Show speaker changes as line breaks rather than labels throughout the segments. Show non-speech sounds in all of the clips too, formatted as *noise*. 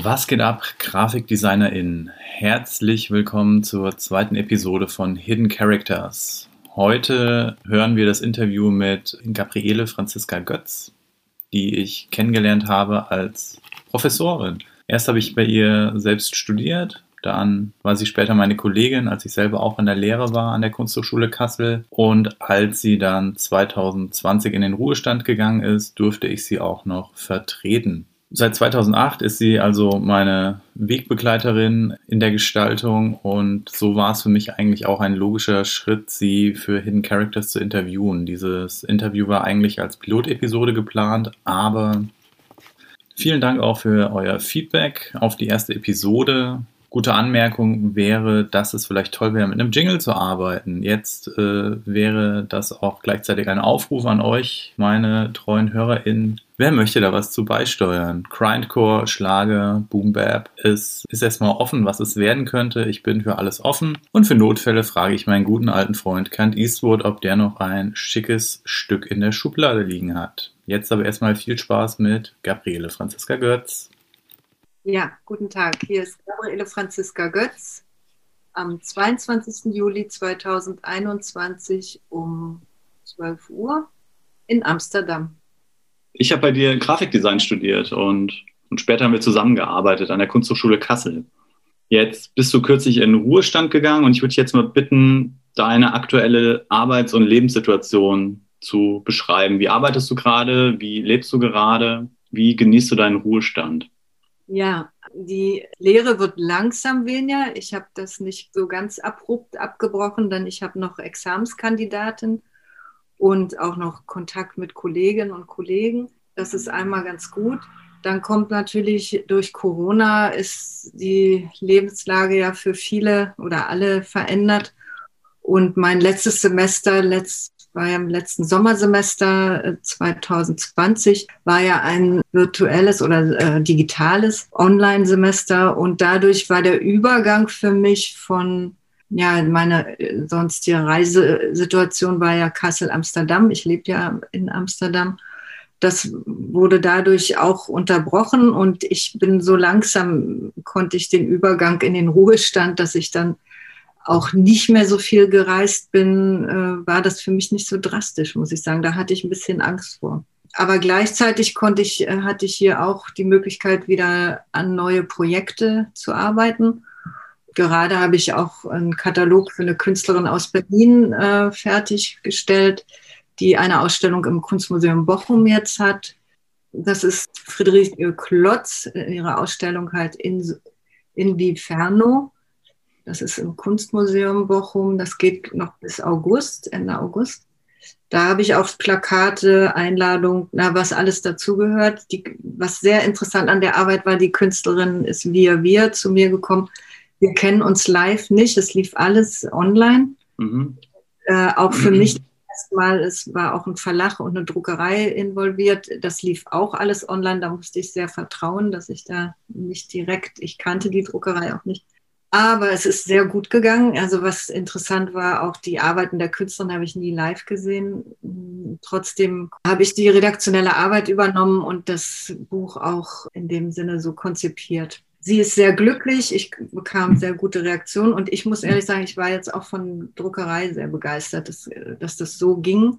Was geht ab, GrafikdesignerInnen? Herzlich willkommen zur zweiten Episode von Hidden Characters. Heute hören wir das Interview mit Gabriele Franziska Götz, die ich kennengelernt habe als Professorin. Erst habe ich bei ihr selbst studiert, dann war sie später meine Kollegin, als ich selber auch in der Lehre war an der Kunsthochschule Kassel. Und als sie dann 2020 in den Ruhestand gegangen ist, durfte ich sie auch noch vertreten. Seit 2008 ist sie also meine Wegbegleiterin in der Gestaltung und so war es für mich eigentlich auch ein logischer Schritt, sie für Hidden Characters zu interviewen. Dieses Interview war eigentlich als Pilotepisode geplant, aber vielen Dank auch für euer Feedback auf die erste Episode gute Anmerkung wäre, dass es vielleicht toll wäre, mit einem Jingle zu arbeiten. Jetzt äh, wäre das auch gleichzeitig ein Aufruf an euch, meine treuen HörerInnen. Wer möchte da was zu beisteuern? Grindcore, Schlager, Boom Bap. Es ist erstmal offen, was es werden könnte. Ich bin für alles offen. Und für Notfälle frage ich meinen guten alten Freund Kant Eastwood, ob der noch ein schickes Stück in der Schublade liegen hat. Jetzt aber erstmal viel Spaß mit Gabriele Franziska Götz.
Ja, guten Tag. Hier ist Gabriele Franziska Götz am 22. Juli 2021 um 12 Uhr in Amsterdam.
Ich habe bei dir Grafikdesign studiert und, und später haben wir zusammengearbeitet an der Kunsthochschule Kassel. Jetzt bist du kürzlich in Ruhestand gegangen und ich würde dich jetzt mal bitten, deine aktuelle Arbeits- und Lebenssituation zu beschreiben. Wie arbeitest du gerade? Wie lebst du gerade? Wie genießt du deinen Ruhestand?
Ja, die Lehre wird langsam weniger. Ich habe das nicht so ganz abrupt abgebrochen, denn ich habe noch Examenskandidaten und auch noch Kontakt mit Kolleginnen und Kollegen. Das ist einmal ganz gut. Dann kommt natürlich durch Corona ist die Lebenslage ja für viele oder alle verändert. Und mein letztes Semester, letzt, war ja im letzten Sommersemester 2020, äh, war ja ein virtuelles oder äh, digitales Online-Semester und dadurch war der Übergang für mich von ja, meine äh, sonstige Reisesituation war ja Kassel-Amsterdam. Ich lebe ja in Amsterdam. Das wurde dadurch auch unterbrochen und ich bin so langsam, konnte ich den Übergang in den Ruhestand, dass ich dann auch nicht mehr so viel gereist bin, äh, war das für mich nicht so drastisch, muss ich sagen. Da hatte ich ein bisschen Angst vor. Aber gleichzeitig konnte ich, äh, hatte ich hier auch die Möglichkeit, wieder an neue Projekte zu arbeiten. Gerade habe ich auch einen Katalog für eine Künstlerin aus Berlin äh, fertiggestellt, die eine Ausstellung im Kunstmuseum Bochum jetzt hat. Das ist Friederike Klotz, ihre Ausstellung halt in, in Viferno. Das ist im Kunstmuseum Bochum. Das geht noch bis August, Ende August. Da habe ich auch Plakate, Einladung, na, was alles dazugehört. Was sehr interessant an der Arbeit war, die Künstlerin ist via wir zu mir gekommen. Wir kennen uns live nicht, es lief alles online. Mhm. Äh, auch für mhm. mich *clears throat* erstmal, es war auch ein Verlag und eine Druckerei involviert. Das lief auch alles online. Da musste ich sehr vertrauen, dass ich da nicht direkt, ich kannte die Druckerei auch nicht, aber es ist sehr gut gegangen. Also was interessant war, auch die Arbeiten der Künstlerin habe ich nie live gesehen. Trotzdem habe ich die redaktionelle Arbeit übernommen und das Buch auch in dem Sinne so konzipiert. Sie ist sehr glücklich, ich bekam sehr gute Reaktionen und ich muss ehrlich sagen, ich war jetzt auch von Druckerei sehr begeistert, dass, dass das so ging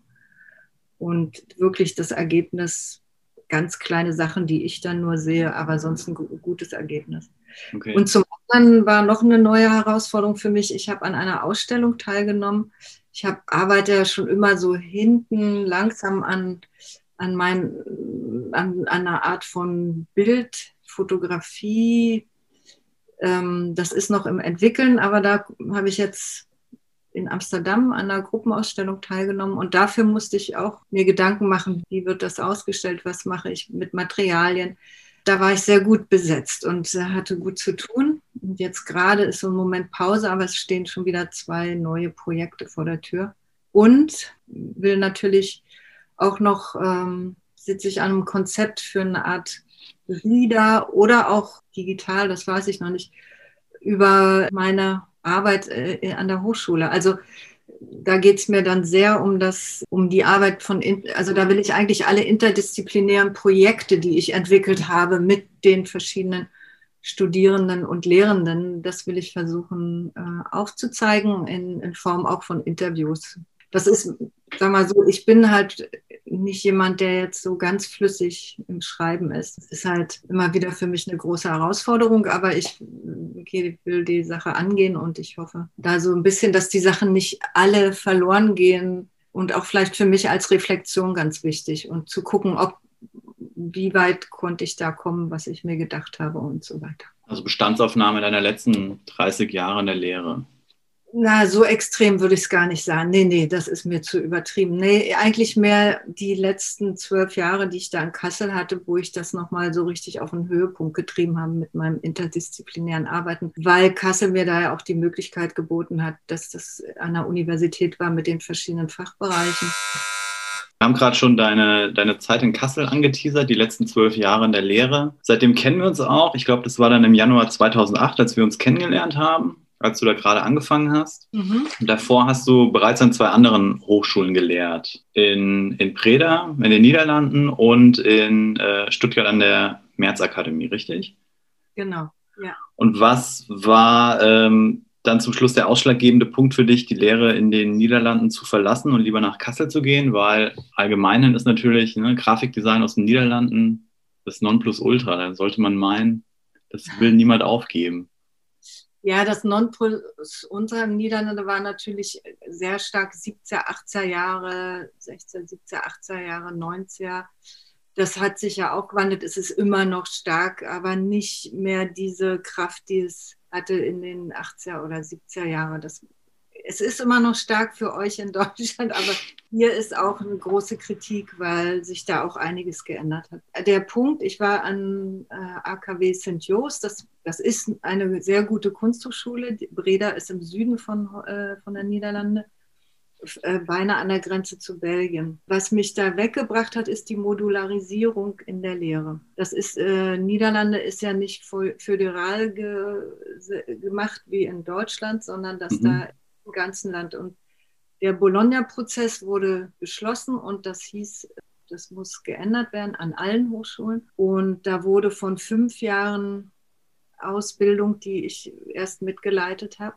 und wirklich das Ergebnis, ganz kleine Sachen, die ich dann nur sehe, aber sonst ein gutes Ergebnis. Okay. Und zum anderen war noch eine neue Herausforderung für mich. Ich habe an einer Ausstellung teilgenommen. Ich hab, arbeite ja schon immer so hinten langsam an, an, mein, an, an einer Art von Bildfotografie. Ähm, das ist noch im Entwickeln, aber da habe ich jetzt in Amsterdam an einer Gruppenausstellung teilgenommen und dafür musste ich auch mir Gedanken machen, wie wird das ausgestellt, was mache ich mit Materialien, da war ich sehr gut besetzt und hatte gut zu tun. Und jetzt gerade ist so ein Moment Pause, aber es stehen schon wieder zwei neue Projekte vor der Tür. Und will natürlich auch noch, ähm, sitze ich an einem Konzept für eine Art Reader oder auch digital, das weiß ich noch nicht, über meine Arbeit äh, an der Hochschule. Also da geht es mir dann sehr um das, um die Arbeit von, also da will ich eigentlich alle interdisziplinären Projekte, die ich entwickelt habe, mit den verschiedenen Studierenden und Lehrenden. Das will ich versuchen äh, aufzuzeigen in, in Form auch von Interviews. Das ist, sag mal so, ich bin halt nicht jemand, der jetzt so ganz flüssig im Schreiben ist. Das ist halt immer wieder für mich eine große Herausforderung, aber ich okay, will die Sache angehen und ich hoffe da so ein bisschen, dass die Sachen nicht alle verloren gehen und auch vielleicht für mich als Reflexion ganz wichtig und zu gucken, ob wie weit konnte ich da kommen, was ich mir gedacht habe und so weiter.
Also Bestandsaufnahme deiner letzten 30 Jahre in der Lehre.
Na, so extrem würde ich es gar nicht sagen. Nee, nee, das ist mir zu übertrieben. Nee, eigentlich mehr die letzten zwölf Jahre, die ich da in Kassel hatte, wo ich das nochmal so richtig auf einen Höhepunkt getrieben habe mit meinem interdisziplinären Arbeiten, weil Kassel mir da ja auch die Möglichkeit geboten hat, dass das an der Universität war mit den verschiedenen Fachbereichen.
Wir haben gerade schon deine, deine Zeit in Kassel angeteasert, die letzten zwölf Jahre in der Lehre. Seitdem kennen wir uns auch. Ich glaube, das war dann im Januar 2008, als wir uns kennengelernt haben als du da gerade angefangen hast. Mhm. Davor hast du bereits an zwei anderen Hochschulen gelehrt. In, in Preda, in den Niederlanden und in äh, Stuttgart an der Märzakademie, richtig?
Genau, ja.
Und was war ähm, dann zum Schluss der ausschlaggebende Punkt für dich, die Lehre in den Niederlanden zu verlassen und lieber nach Kassel zu gehen? Weil allgemein ist natürlich ne, Grafikdesign aus den Niederlanden das Nonplusultra. Da sollte man meinen, das will niemand aufgeben.
Ja, das Nonplus unserer Niederlande war natürlich sehr stark 70er, 80er Jahre, 16, 70er, 80er Jahre, 90er. Das hat sich ja auch gewandelt. Es ist immer noch stark, aber nicht mehr diese Kraft, die es hatte in den 80er oder 70er Jahren. Das es ist immer noch stark für euch in Deutschland, aber hier ist auch eine große Kritik, weil sich da auch einiges geändert hat. Der Punkt, ich war an äh, AKW St. Jost, das, das ist eine sehr gute Kunsthochschule. Breda ist im Süden von, äh, von der Niederlande, äh, beinahe an der Grenze zu Belgien. Was mich da weggebracht hat, ist die Modularisierung in der Lehre. Das ist, äh, Niederlande ist ja nicht föderal ge gemacht wie in Deutschland, sondern dass mhm. da im ganzen Land. Und der Bologna-Prozess wurde beschlossen und das hieß, das muss geändert werden an allen Hochschulen. Und da wurde von fünf Jahren Ausbildung, die ich erst mitgeleitet habe,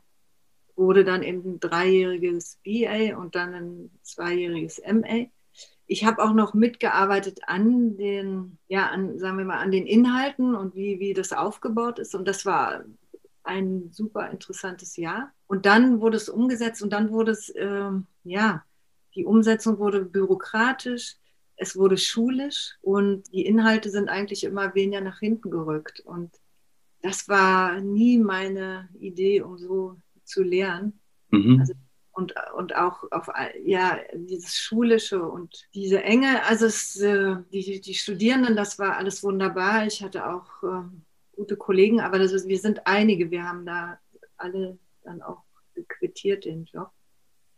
wurde dann eben ein dreijähriges BA und dann ein zweijähriges MA. Ich habe auch noch mitgearbeitet an den, ja, an, sagen wir mal, an den Inhalten und wie, wie das aufgebaut ist. Und das war ein super interessantes Jahr. Und dann wurde es umgesetzt und dann wurde es, äh, ja, die Umsetzung wurde bürokratisch, es wurde schulisch und die Inhalte sind eigentlich immer weniger nach hinten gerückt. Und das war nie meine Idee, um so zu lernen. Mhm. Also, und, und auch auf ja, dieses Schulische und diese Enge, also es, äh, die, die Studierenden, das war alles wunderbar. Ich hatte auch äh, gute Kollegen, aber das ist, wir sind einige. Wir haben da alle dann auch quittiert den Job.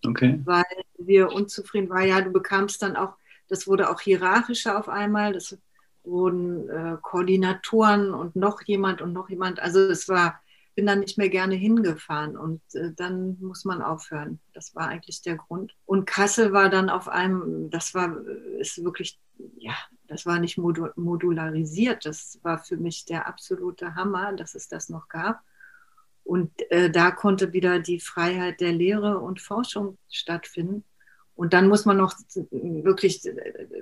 Okay.
Weil wir unzufrieden waren. Ja, du bekamst dann auch, das wurde auch hierarchischer auf einmal. Das wurden äh, Koordinatoren und noch jemand und noch jemand. Also es war, bin dann nicht mehr gerne hingefahren und äh, dann muss man aufhören. Das war eigentlich der Grund. Und Kassel war dann auf einem, das war, ist wirklich, ja, das war nicht modularisiert. Das war für mich der absolute Hammer, dass es das noch gab. Und äh, da konnte wieder die Freiheit der Lehre und Forschung stattfinden. Und dann muss man noch wirklich,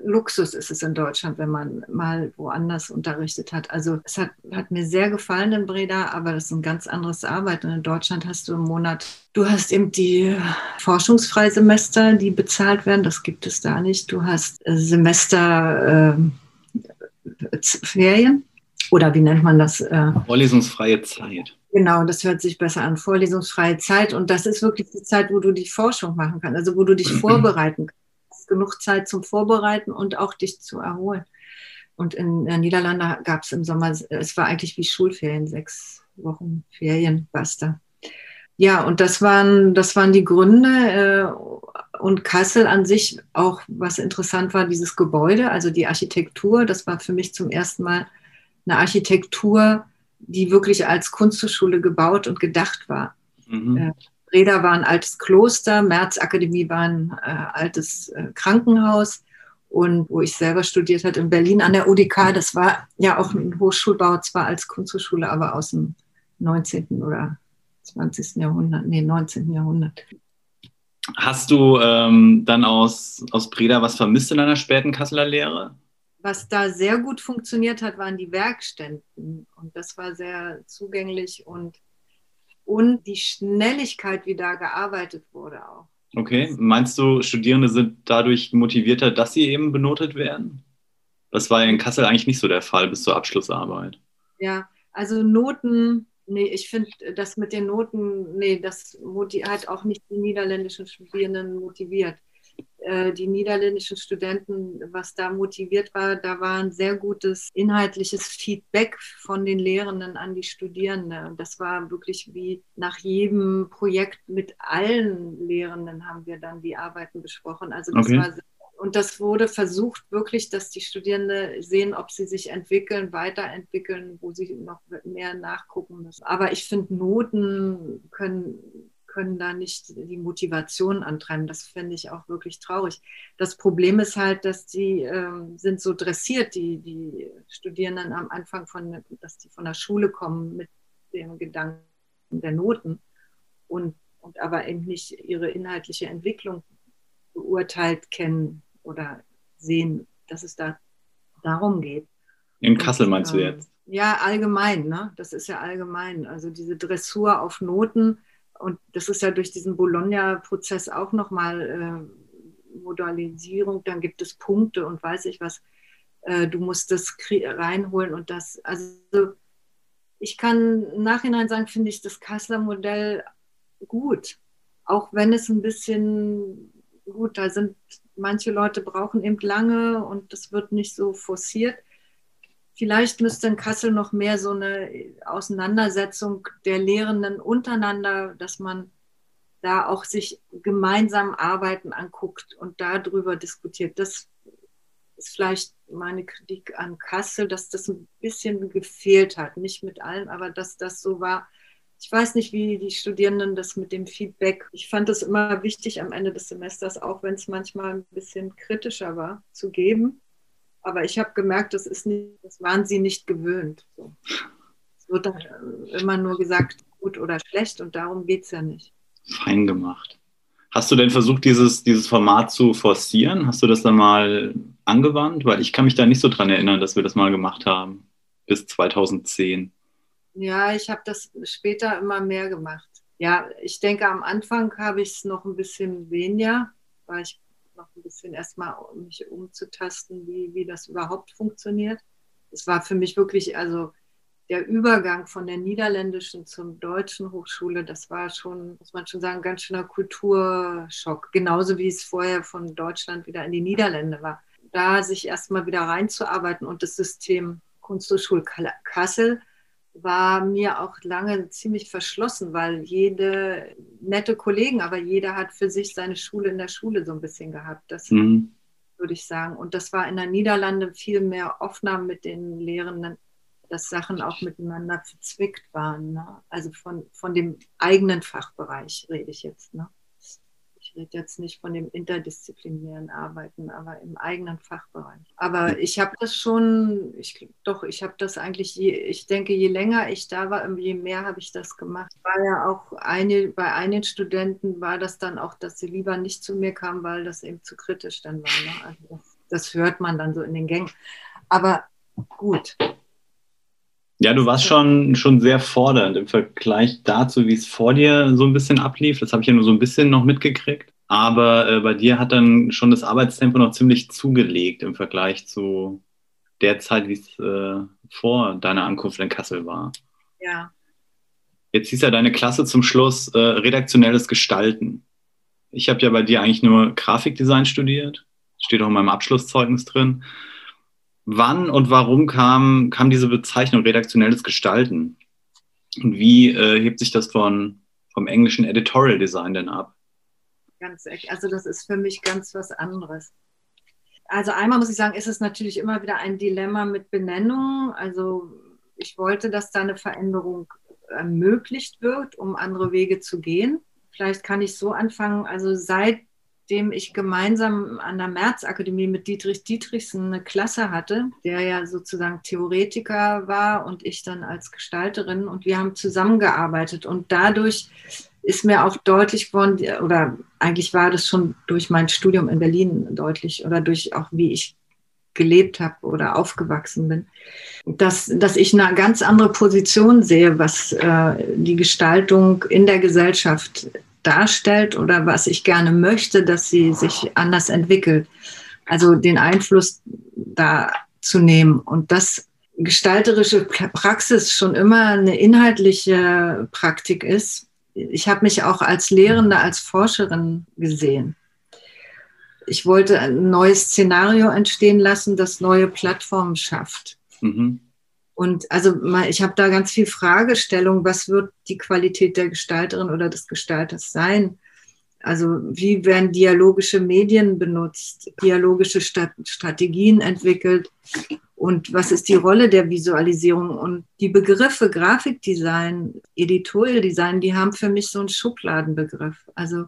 Luxus ist es in Deutschland, wenn man mal woanders unterrichtet hat. Also es hat, hat mir sehr gefallen in Breda, aber das ist ein ganz anderes Arbeiten. In Deutschland hast du im Monat, du hast eben die Forschungsfreisemester, die bezahlt werden, das gibt es da nicht. Du hast Semesterferien äh, oder wie nennt man das?
Äh, Vorlesungsfreie Zeit.
Genau, das hört sich besser an. Vorlesungsfreie Zeit. Und das ist wirklich die Zeit, wo du die Forschung machen kannst, also wo du dich vorbereiten kannst. Genug Zeit zum Vorbereiten und auch dich zu erholen. Und in den Niederlanden gab es im Sommer, es war eigentlich wie Schulferien, sechs Wochen Ferien, basta. Ja, und das waren, das waren die Gründe. Äh, und Kassel an sich auch, was interessant war, dieses Gebäude, also die Architektur, das war für mich zum ersten Mal eine Architektur, die wirklich als Kunsthochschule gebaut und gedacht war. Mhm. Äh, Reda war ein altes Kloster, Märzakademie war ein äh, altes äh, Krankenhaus und wo ich selber studiert habe in Berlin an der UDK. Das war ja auch ein Hochschulbau, zwar als Kunsthochschule, aber aus dem 19. oder 20. Jahrhundert, nee, 19. Jahrhundert.
Hast du ähm, dann aus, aus Breda was vermisst in deiner späten Kasseler Lehre?
Was da sehr gut funktioniert hat, waren die Werkstätten. Und das war sehr zugänglich und, und die Schnelligkeit, wie da gearbeitet wurde auch.
Okay, meinst du, Studierende sind dadurch motivierter, dass sie eben benotet werden? Das war ja in Kassel eigentlich nicht so der Fall bis zur Abschlussarbeit.
Ja, also Noten, nee, ich finde das mit den Noten, nee, das hat auch nicht die niederländischen Studierenden motiviert. Äh, die niederländischen Studenten, was da motiviert war, da war ein sehr gutes inhaltliches Feedback von den Lehrenden an die Studierenden. Das war wirklich wie nach jedem Projekt mit allen Lehrenden haben wir dann die Arbeiten besprochen. Also das okay. war und das wurde versucht wirklich, dass die Studierenden sehen, ob sie sich entwickeln, weiterentwickeln, wo sie noch mehr nachgucken müssen. Aber ich finde, Noten können können da nicht die Motivation antreiben. Das finde ich auch wirklich traurig. Das Problem ist halt, dass die ähm, sind so dressiert, die, die Studierenden am Anfang von, dass die von der Schule kommen mit dem Gedanken der Noten und, und aber eben nicht ihre inhaltliche Entwicklung beurteilt kennen oder sehen, dass es da darum geht.
In Kassel meinst du ähm, jetzt?
Ja, allgemein, ne? Das ist ja allgemein. Also diese Dressur auf Noten und das ist ja durch diesen Bologna-Prozess auch nochmal äh, Modalisierung, dann gibt es Punkte und weiß ich was, äh, du musst das reinholen und das, also ich kann im Nachhinein sagen, finde ich das Kassler Modell gut, auch wenn es ein bisschen gut, da sind manche Leute brauchen eben lange und das wird nicht so forciert. Vielleicht müsste in Kassel noch mehr so eine Auseinandersetzung der Lehrenden untereinander, dass man da auch sich gemeinsam Arbeiten anguckt und darüber diskutiert. Das ist vielleicht meine Kritik an Kassel, dass das ein bisschen gefehlt hat. Nicht mit allem, aber dass das so war. Ich weiß nicht, wie die Studierenden das mit dem Feedback. Ich fand es immer wichtig am Ende des Semesters, auch wenn es manchmal ein bisschen kritischer war, zu geben. Aber ich habe gemerkt, das, ist nicht, das waren sie nicht gewöhnt. So. Es wird dann immer nur gesagt, gut oder schlecht und darum geht es ja nicht.
Fein gemacht. Hast du denn versucht, dieses, dieses Format zu forcieren? Hast du das dann mal angewandt? Weil ich kann mich da nicht so dran erinnern, dass wir das mal gemacht haben. Bis 2010.
Ja, ich habe das später immer mehr gemacht. Ja, ich denke, am Anfang habe ich es noch ein bisschen weniger, weil ich noch ein bisschen erstmal mich umzutasten, wie, wie das überhaupt funktioniert. Es war für mich wirklich, also der Übergang von der niederländischen zum deutschen Hochschule, das war schon, muss man schon sagen, ein ganz schöner Kulturschock. Genauso wie es vorher von Deutschland wieder in die Niederlande war. Da sich erstmal wieder reinzuarbeiten und das System Kunsthochschule Kassel war mir auch lange ziemlich verschlossen, weil jede nette Kollegen, aber jeder hat für sich seine Schule in der Schule so ein bisschen gehabt. Das mhm. würde ich sagen. Und das war in der Niederlande viel mehr offener mit den Lehrenden, dass Sachen auch miteinander verzwickt waren. Ne? Also von, von dem eigenen Fachbereich rede ich jetzt. Ne? Ich rede jetzt nicht von dem interdisziplinären Arbeiten, aber im eigenen Fachbereich. Aber ich habe das schon, ich, doch, ich habe das eigentlich, je, ich denke, je länger ich da war, je mehr habe ich das gemacht. War ja auch eine, bei einigen Studenten war das dann auch, dass sie lieber nicht zu mir kamen, weil das eben zu kritisch dann war. Ne? Also das, das hört man dann so in den Gängen. Aber gut,
ja, du warst schon, schon sehr fordernd im Vergleich dazu, wie es vor dir so ein bisschen ablief. Das habe ich ja nur so ein bisschen noch mitgekriegt. Aber äh, bei dir hat dann schon das Arbeitstempo noch ziemlich zugelegt im Vergleich zu der Zeit, wie es äh, vor deiner Ankunft in Kassel war.
Ja.
Jetzt hieß ja deine Klasse zum Schluss äh, redaktionelles Gestalten. Ich habe ja bei dir eigentlich nur Grafikdesign studiert. Steht auch in meinem Abschlusszeugnis drin. Wann und warum kam, kam diese Bezeichnung redaktionelles Gestalten? Und wie äh, hebt sich das von, vom englischen Editorial Design denn ab?
Ganz echt. Also das ist für mich ganz was anderes. Also einmal muss ich sagen, ist es natürlich immer wieder ein Dilemma mit Benennung. Also ich wollte, dass da eine Veränderung ermöglicht wird, um andere Wege zu gehen. Vielleicht kann ich so anfangen. Also seit nachdem ich gemeinsam an der Märzakademie mit Dietrich Dietrichsen eine Klasse hatte, der ja sozusagen Theoretiker war und ich dann als Gestalterin. Und wir haben zusammengearbeitet. Und dadurch ist mir auch deutlich geworden, oder eigentlich war das schon durch mein Studium in Berlin deutlich oder durch auch wie ich gelebt habe oder aufgewachsen bin, dass, dass ich eine ganz andere Position sehe, was äh, die Gestaltung in der Gesellschaft darstellt oder was ich gerne möchte, dass sie sich anders entwickelt. Also den Einfluss da zu nehmen und das gestalterische Praxis schon immer eine inhaltliche Praktik ist. Ich habe mich auch als Lehrende, als Forscherin gesehen ich wollte ein neues Szenario entstehen lassen, das neue Plattformen schafft. Mhm. Und also ich habe da ganz viel Fragestellung, was wird die Qualität der Gestalterin oder des Gestalters sein? Also wie werden dialogische Medien benutzt, dialogische Strategien entwickelt und was ist die Rolle der Visualisierung? Und die Begriffe Grafikdesign, Editorial Design, die haben für mich so einen Schubladenbegriff. Also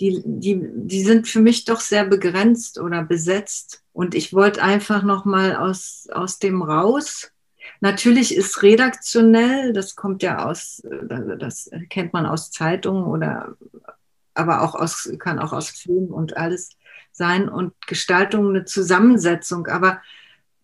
die, die, die sind für mich doch sehr begrenzt oder besetzt. Und ich wollte einfach nochmal aus, aus dem raus. Natürlich ist redaktionell, das kommt ja aus, das kennt man aus Zeitungen oder aber auch aus, kann auch aus Filmen und alles sein und Gestaltung eine Zusammensetzung. Aber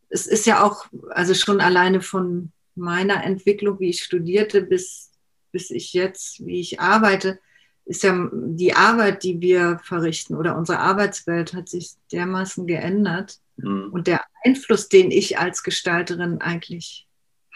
es ist ja auch, also schon alleine von meiner Entwicklung, wie ich studierte, bis, bis ich jetzt, wie ich arbeite, ist ja die Arbeit, die wir verrichten oder unsere Arbeitswelt hat sich dermaßen geändert. Mhm. Und der Einfluss, den ich als Gestalterin eigentlich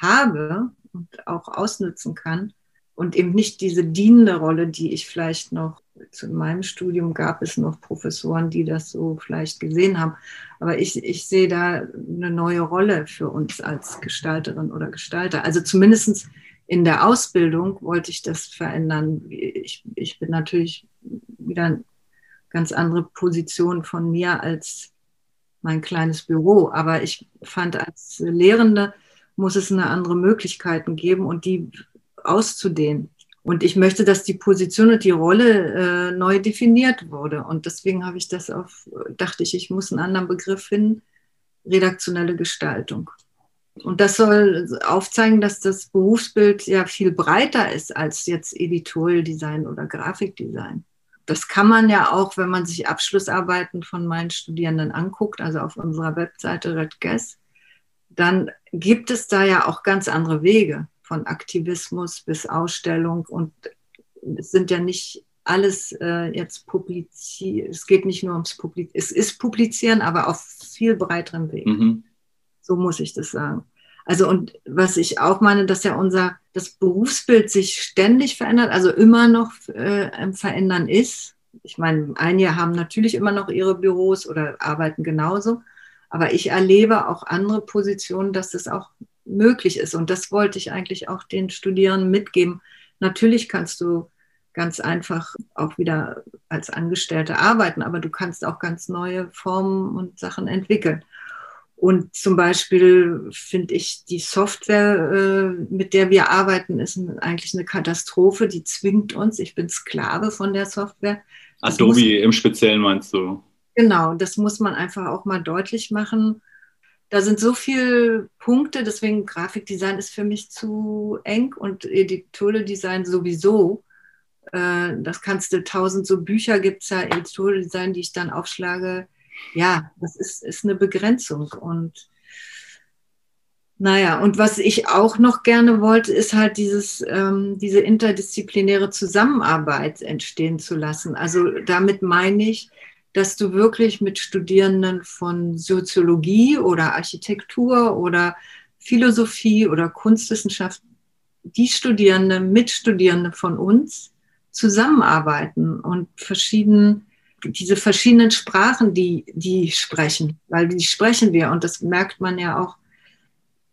habe und auch ausnutzen kann und eben nicht diese dienende Rolle, die ich vielleicht noch zu meinem Studium gab es noch Professoren, die das so vielleicht gesehen haben. Aber ich, ich sehe da eine neue Rolle für uns als Gestalterin oder Gestalter. Also zumindestens in der Ausbildung wollte ich das verändern. Ich, ich bin natürlich wieder eine ganz andere Position von mir als mein kleines Büro, aber ich fand, als Lehrende muss es eine andere Möglichkeiten geben und die auszudehnen. Und ich möchte, dass die Position und die Rolle äh, neu definiert wurde. Und deswegen habe ich das auf, dachte ich, ich muss einen anderen Begriff finden, redaktionelle Gestaltung. Und das soll aufzeigen, dass das Berufsbild ja viel breiter ist als jetzt Editorial Design oder Grafikdesign. Das kann man ja auch, wenn man sich Abschlussarbeiten von meinen Studierenden anguckt, also auf unserer Webseite Red Guess, dann gibt es da ja auch ganz andere Wege von Aktivismus bis Ausstellung und es sind ja nicht alles äh, jetzt publiziert, es geht nicht nur ums Publizieren, es ist Publizieren, aber auf viel breiteren Wegen. Mhm. So muss ich das sagen. Also und was ich auch meine, dass ja unser das Berufsbild sich ständig verändert, also immer noch äh, im Verändern ist. Ich meine, einige haben natürlich immer noch ihre Büros oder arbeiten genauso, aber ich erlebe auch andere Positionen, dass das auch möglich ist. Und das wollte ich eigentlich auch den Studierenden mitgeben. Natürlich kannst du ganz einfach auch wieder als Angestellte arbeiten, aber du kannst auch ganz neue Formen und Sachen entwickeln. Und zum Beispiel finde ich, die Software, äh, mit der wir arbeiten, ist eigentlich eine Katastrophe. Die zwingt uns. Ich bin Sklave von der Software.
Adobe muss, im Speziellen meinst du?
Genau, das muss man einfach auch mal deutlich machen. Da sind so viele Punkte, deswegen Grafikdesign ist für mich zu eng und Editorial Design sowieso. Äh, das kannst du, tausend so Bücher gibt es ja, Editorial Design, die ich dann aufschlage ja, das ist, ist eine Begrenzung. Und naja, und was ich auch noch gerne wollte, ist halt dieses, ähm, diese interdisziplinäre Zusammenarbeit entstehen zu lassen. Also damit meine ich, dass du wirklich mit Studierenden von Soziologie oder Architektur oder Philosophie oder Kunstwissenschaft, die Studierenden, Mitstudierende von uns zusammenarbeiten und verschiedene diese verschiedenen Sprachen, die die sprechen, weil die sprechen wir und das merkt man ja auch,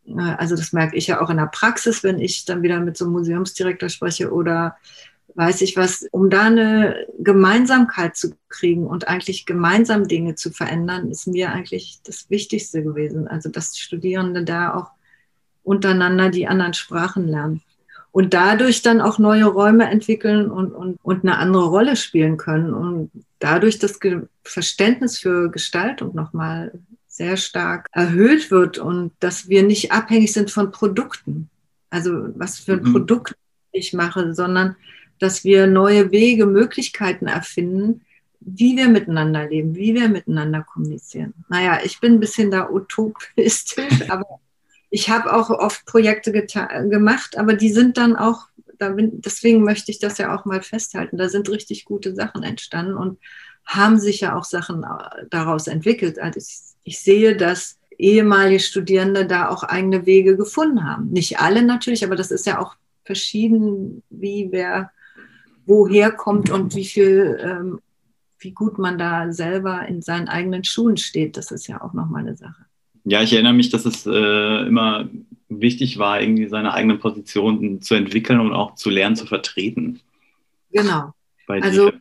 äh, also das merke ich ja auch in der Praxis, wenn ich dann wieder mit so einem Museumsdirektor spreche oder weiß ich was, um da eine Gemeinsamkeit zu kriegen und eigentlich gemeinsam Dinge zu verändern, ist mir eigentlich das Wichtigste gewesen. Also dass Studierende da auch untereinander die anderen Sprachen lernen und dadurch dann auch neue Räume entwickeln und, und, und eine andere Rolle spielen können. Und dadurch das Verständnis für Gestaltung nochmal sehr stark erhöht wird und dass wir nicht abhängig sind von Produkten. Also was für ein mhm. Produkt ich mache, sondern dass wir neue Wege, Möglichkeiten erfinden, wie wir miteinander leben, wie wir miteinander kommunizieren. Naja, ich bin ein bisschen da utopistisch, *laughs* aber ich habe auch oft Projekte gemacht, aber die sind dann auch, da bin, deswegen möchte ich das ja auch mal festhalten, da sind richtig gute Sachen entstanden und haben sich ja auch Sachen äh, daraus entwickelt. Also ich, ich sehe, dass ehemalige Studierende da auch eigene Wege gefunden haben. Nicht alle natürlich, aber das ist ja auch verschieden, wie wer woher kommt und wie viel, ähm, wie gut man da selber in seinen eigenen Schuhen steht. Das ist ja auch nochmal eine Sache.
Ja, ich erinnere mich, dass es äh, immer wichtig war, irgendwie seine eigenen Positionen zu entwickeln und auch zu lernen, zu vertreten.
Genau. also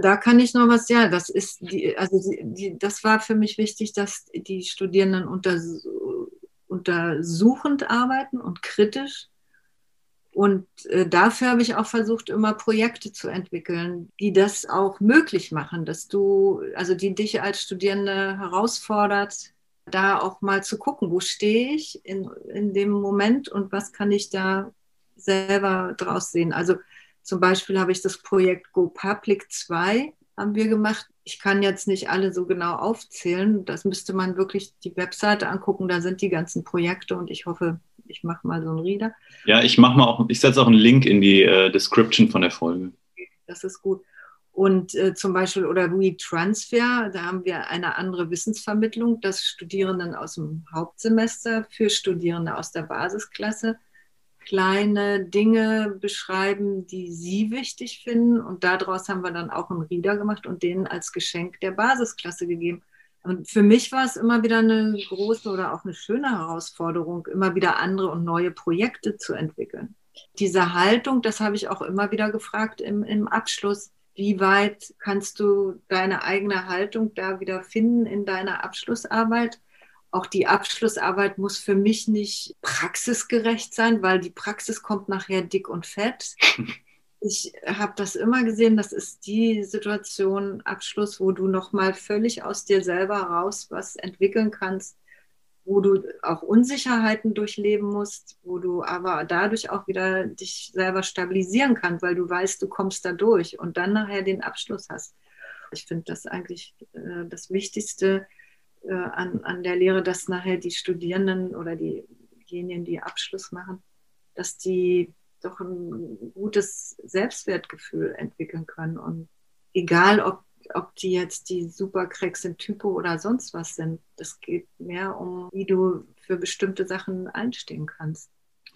da kann ich noch was, ja, das ist die, also die, das war für mich wichtig, dass die Studierenden unter, untersuchend arbeiten und kritisch. Und äh, dafür habe ich auch versucht, immer Projekte zu entwickeln, die das auch möglich machen, dass du, also die dich als Studierende herausfordert, da auch mal zu gucken, wo stehe ich in, in dem Moment und was kann ich da selber draus sehen. Also zum Beispiel habe ich das Projekt Go Public 2 haben wir gemacht. Ich kann jetzt nicht alle so genau aufzählen. Das müsste man wirklich die Webseite angucken. Da sind die ganzen Projekte und ich hoffe, ich mache mal so einen Reader.
Ja, ich mache mal auch, ich setze auch einen Link in die äh, Description von der Folge.
Das ist gut. Und äh, zum Beispiel oder WeTransfer, da haben wir eine andere Wissensvermittlung, dass Studierenden aus dem Hauptsemester für Studierende aus der Basisklasse kleine Dinge beschreiben, die sie wichtig finden. Und daraus haben wir dann auch einen Reader gemacht und denen als Geschenk der Basisklasse gegeben. Und für mich war es immer wieder eine große oder auch eine schöne Herausforderung, immer wieder andere und neue Projekte zu entwickeln. Diese Haltung, das habe ich auch immer wieder gefragt im, im Abschluss wie weit kannst du deine eigene Haltung da wieder finden in deiner Abschlussarbeit? Auch die Abschlussarbeit muss für mich nicht praxisgerecht sein, weil die Praxis kommt nachher dick und fett. *laughs* Ich habe das immer gesehen, das ist die Situation Abschluss, wo du noch mal völlig aus dir selber raus was entwickeln kannst, wo du auch Unsicherheiten durchleben musst, wo du aber dadurch auch wieder dich selber stabilisieren kannst, weil du weißt, du kommst da durch und dann nachher den Abschluss hast. Ich finde das eigentlich äh, das Wichtigste äh, an, an der Lehre, dass nachher die Studierenden oder diejenigen, die Abschluss machen, dass die doch ein gutes Selbstwertgefühl entwickeln können. Und egal, ob ob die jetzt die Supercracks in Typo oder sonst was sind. Das geht mehr um, wie du für bestimmte Sachen einstehen kannst.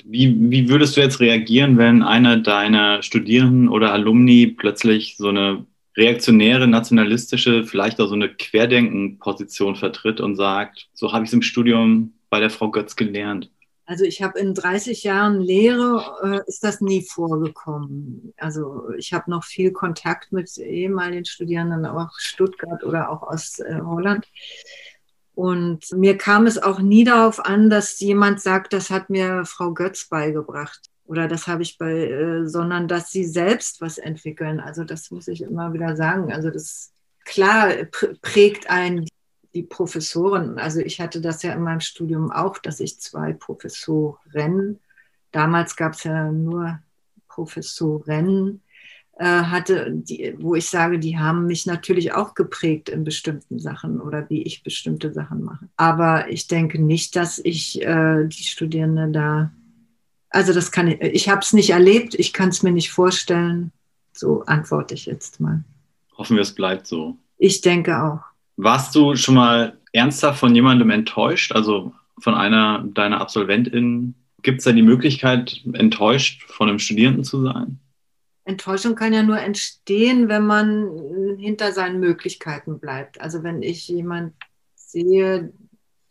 Wie, wie würdest du jetzt reagieren, wenn einer deiner Studierenden oder Alumni plötzlich so eine reaktionäre, nationalistische, vielleicht auch so eine Querdenken-Position vertritt und sagt, so habe ich es im Studium bei der Frau Götz gelernt?
Also ich habe in 30 Jahren Lehre, äh, ist das nie vorgekommen. Also ich habe noch viel Kontakt mit ehemaligen Studierenden, auch Stuttgart oder auch aus äh, Holland. Und mir kam es auch nie darauf an, dass jemand sagt, das hat mir Frau Götz beigebracht oder das habe ich bei, äh, sondern dass sie selbst was entwickeln. Also das muss ich immer wieder sagen. Also das klar prägt einen die Professoren, also ich hatte das ja in meinem Studium auch, dass ich zwei Professoren, damals gab es ja nur Professoren, äh, hatte, die, wo ich sage, die haben mich natürlich auch geprägt in bestimmten Sachen oder wie ich bestimmte Sachen mache. Aber ich denke nicht, dass ich äh, die Studierende da, also das kann ich, ich habe es nicht erlebt, ich kann es mir nicht vorstellen. So antworte ich jetzt mal.
Hoffen wir, es bleibt so.
Ich denke auch.
Warst du schon mal ernsthaft von jemandem enttäuscht, also von einer deiner AbsolventInnen? Gibt es da die Möglichkeit, enttäuscht von einem Studierenden zu sein?
Enttäuschung kann ja nur entstehen, wenn man hinter seinen Möglichkeiten bleibt. Also wenn ich jemand sehe,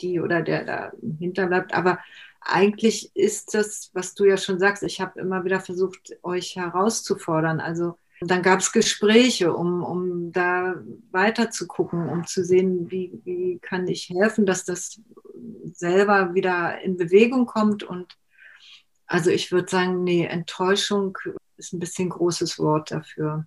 die oder der da hinterbleibt, aber eigentlich ist das, was du ja schon sagst, ich habe immer wieder versucht, euch herauszufordern. Also dann gab es Gespräche, um, um da weiter zu gucken, um zu sehen, wie, wie kann ich helfen, dass das selber wieder in Bewegung kommt. Und Also ich würde sagen, nee, Enttäuschung ist ein bisschen großes Wort dafür.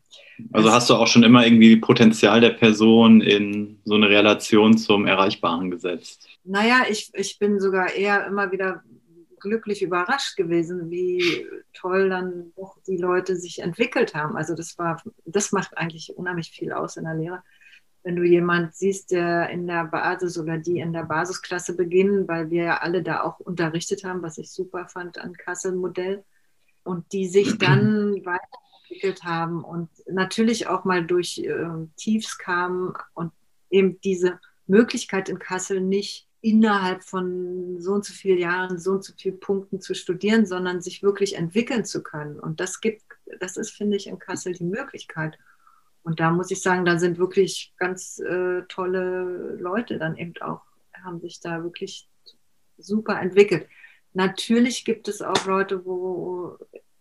Also hast du auch schon immer irgendwie Potenzial der Person in so eine Relation zum Erreichbaren gesetzt?
Naja, ich, ich bin sogar eher immer wieder glücklich überrascht gewesen, wie toll dann doch die Leute sich entwickelt haben. Also das war, das macht eigentlich unheimlich viel aus in der Lehre. Wenn du jemand siehst, der in der Basis oder die in der Basisklasse beginnen, weil wir ja alle da auch unterrichtet haben, was ich super fand an Kassel-Modell, und die sich *clears throat* dann weiterentwickelt haben und natürlich auch mal durch äh, Tiefs kamen und eben diese Möglichkeit in Kassel nicht innerhalb von so und so vielen Jahren, so und so vielen Punkten zu studieren, sondern sich wirklich entwickeln zu können. Und das gibt, das ist, finde ich, in Kassel die Möglichkeit. Und da muss ich sagen, da sind wirklich ganz äh, tolle Leute dann eben auch, haben sich da wirklich super entwickelt. Natürlich gibt es auch Leute, wo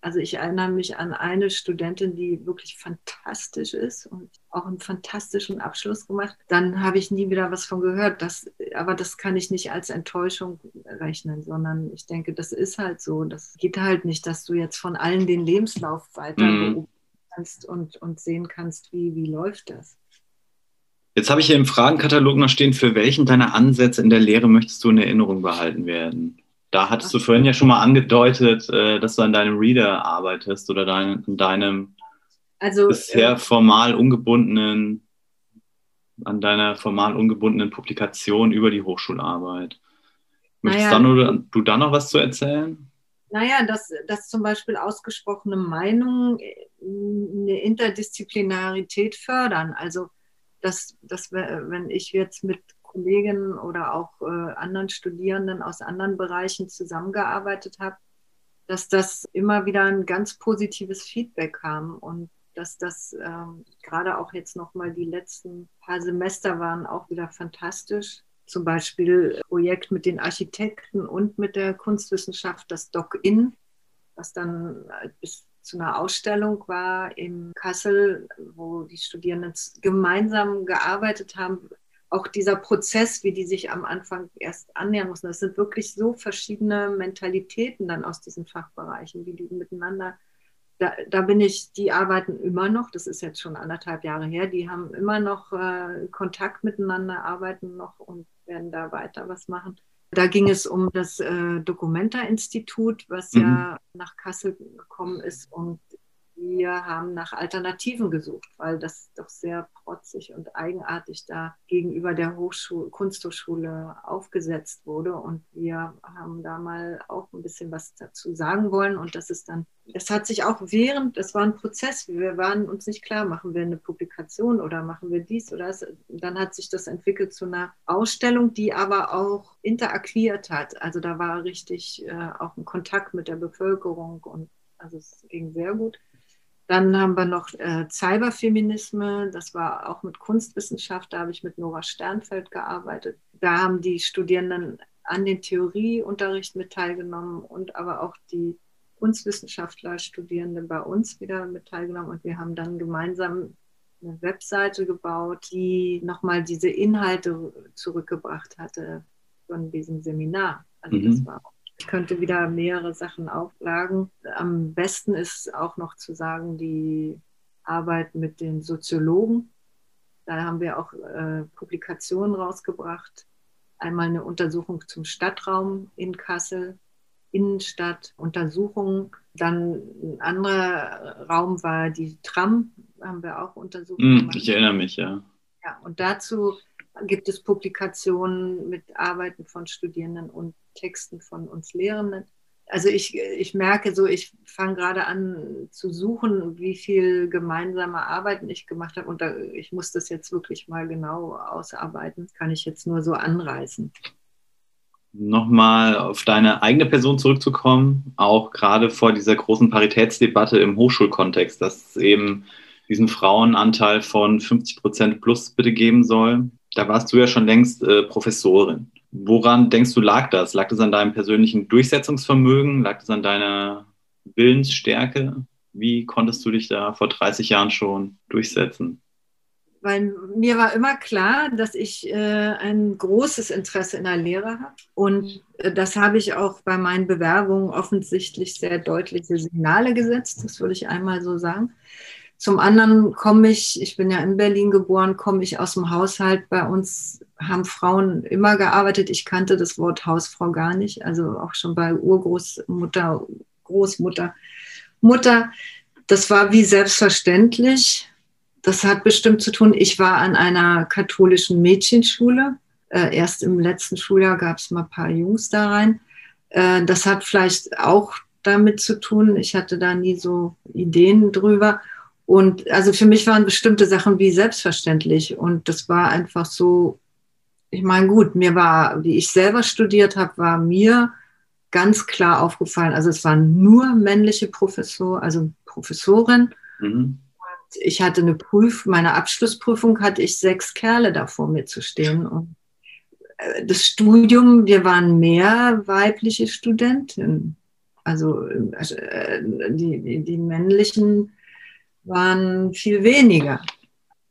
also ich erinnere mich an eine Studentin, die wirklich fantastisch ist und auch einen fantastischen Abschluss gemacht. Dann habe ich nie wieder was von gehört. Das, aber das kann ich nicht als Enttäuschung rechnen, sondern ich denke, das ist halt so. Das geht halt nicht, dass du jetzt von allen den Lebenslauf weiter mhm. kannst und, und sehen kannst, wie, wie läuft das.
Jetzt habe ich hier im Fragenkatalog noch stehen, für welchen deiner Ansätze in der Lehre möchtest du in Erinnerung behalten werden? Da hattest du vorhin ja schon mal angedeutet, äh, dass du an deinem Reader arbeitest oder dein, an deinem also, bisher äh, formal ungebundenen, an deiner formal ungebundenen Publikation über die Hochschularbeit. Möchtest naja, dann, du da noch was zu erzählen?
Naja, dass, dass zum Beispiel ausgesprochene Meinungen äh, eine Interdisziplinarität fördern. Also, dass, dass wenn ich jetzt mit Kolleginnen oder auch äh, anderen Studierenden aus anderen Bereichen zusammengearbeitet habe, dass das immer wieder ein ganz positives Feedback kam und dass das ähm, gerade auch jetzt nochmal die letzten paar Semester waren auch wieder fantastisch. Zum Beispiel Projekt mit den Architekten und mit der Kunstwissenschaft, das Doc-In, was dann äh, bis zu einer Ausstellung war in Kassel, wo die Studierenden gemeinsam gearbeitet haben, auch dieser Prozess, wie die sich am Anfang erst annähern mussten, das sind wirklich so verschiedene Mentalitäten dann aus diesen Fachbereichen, wie die miteinander, da, da bin ich, die arbeiten immer noch, das ist jetzt schon anderthalb Jahre her, die haben immer noch äh, Kontakt miteinander, arbeiten noch und werden da weiter was machen. Da ging es um das äh, Documenta-Institut, was mhm. ja nach Kassel gekommen ist und wir haben nach Alternativen gesucht, weil das doch sehr protzig und eigenartig da gegenüber der Hochschule, Kunsthochschule aufgesetzt wurde. Und wir haben da mal auch ein bisschen was dazu sagen wollen. Und das ist dann, es hat sich auch während, das war ein Prozess, wir waren uns nicht klar, machen wir eine Publikation oder machen wir dies oder das. Dann hat sich das entwickelt zu einer Ausstellung, die aber auch interagiert hat. Also da war richtig äh, auch ein Kontakt mit der Bevölkerung und also es ging sehr gut. Dann haben wir noch äh, Cyberfeminisme, das war auch mit Kunstwissenschaft, da habe ich mit Nora Sternfeld gearbeitet. Da haben die Studierenden an den Theorieunterricht mit teilgenommen und aber auch die Kunstwissenschaftler, Studierende bei uns wieder mit teilgenommen und wir haben dann gemeinsam eine Webseite gebaut, die nochmal diese Inhalte zurückgebracht hatte von diesem Seminar. Also mhm. das war auch ich könnte wieder mehrere Sachen auflagen. Am besten ist auch noch zu sagen, die Arbeit mit den Soziologen. Da haben wir auch äh, Publikationen rausgebracht. Einmal eine Untersuchung zum Stadtraum in Kassel, Innenstadt, Untersuchungen. Dann ein anderer Raum war die Tram, haben wir auch untersucht.
Mm, ich erinnere mich, ja.
Ja, und dazu gibt es Publikationen mit Arbeiten von Studierenden und Texten von uns Lehrenden. Also ich, ich merke so, ich fange gerade an zu suchen, wie viel gemeinsame Arbeiten ich gemacht habe. Und da, ich muss das jetzt wirklich mal genau ausarbeiten. Kann ich jetzt nur so anreißen.
Nochmal auf deine eigene Person zurückzukommen, auch gerade vor dieser großen Paritätsdebatte im Hochschulkontext, dass es eben diesen Frauenanteil von 50 Prozent plus bitte geben soll. Da warst du ja schon längst äh, Professorin. Woran denkst du, lag das? Lag das an deinem persönlichen Durchsetzungsvermögen? Lag das an deiner Willensstärke? Wie konntest du dich da vor 30 Jahren schon durchsetzen?
weil mir war immer klar, dass ich äh, ein großes Interesse in der Lehre habe. Und äh, das habe ich auch bei meinen Bewerbungen offensichtlich sehr deutliche Signale gesetzt. Das würde ich einmal so sagen. Zum anderen komme ich, ich bin ja in Berlin geboren, komme ich aus dem Haushalt. Bei uns haben Frauen immer gearbeitet. Ich kannte das Wort Hausfrau gar nicht. Also auch schon bei Urgroßmutter, Großmutter, Mutter. Das war wie selbstverständlich das hat bestimmt zu tun, ich war an einer katholischen Mädchenschule. Äh, erst im letzten Schuljahr gab es mal ein paar Jungs da rein. Äh, das hat vielleicht auch damit zu tun. Ich hatte da nie so Ideen drüber. Und also für mich waren bestimmte Sachen wie selbstverständlich. Und das war einfach so, ich meine, gut, mir war, wie ich selber studiert habe, war mir ganz klar aufgefallen, also es waren nur männliche Professor, also Professorin. Mhm ich hatte eine Prüfung, meine Abschlussprüfung hatte ich sechs Kerle da vor mir zu stehen. Und äh, das Studium, wir waren mehr weibliche Studenten. Also äh, die, die, die männlichen waren viel weniger.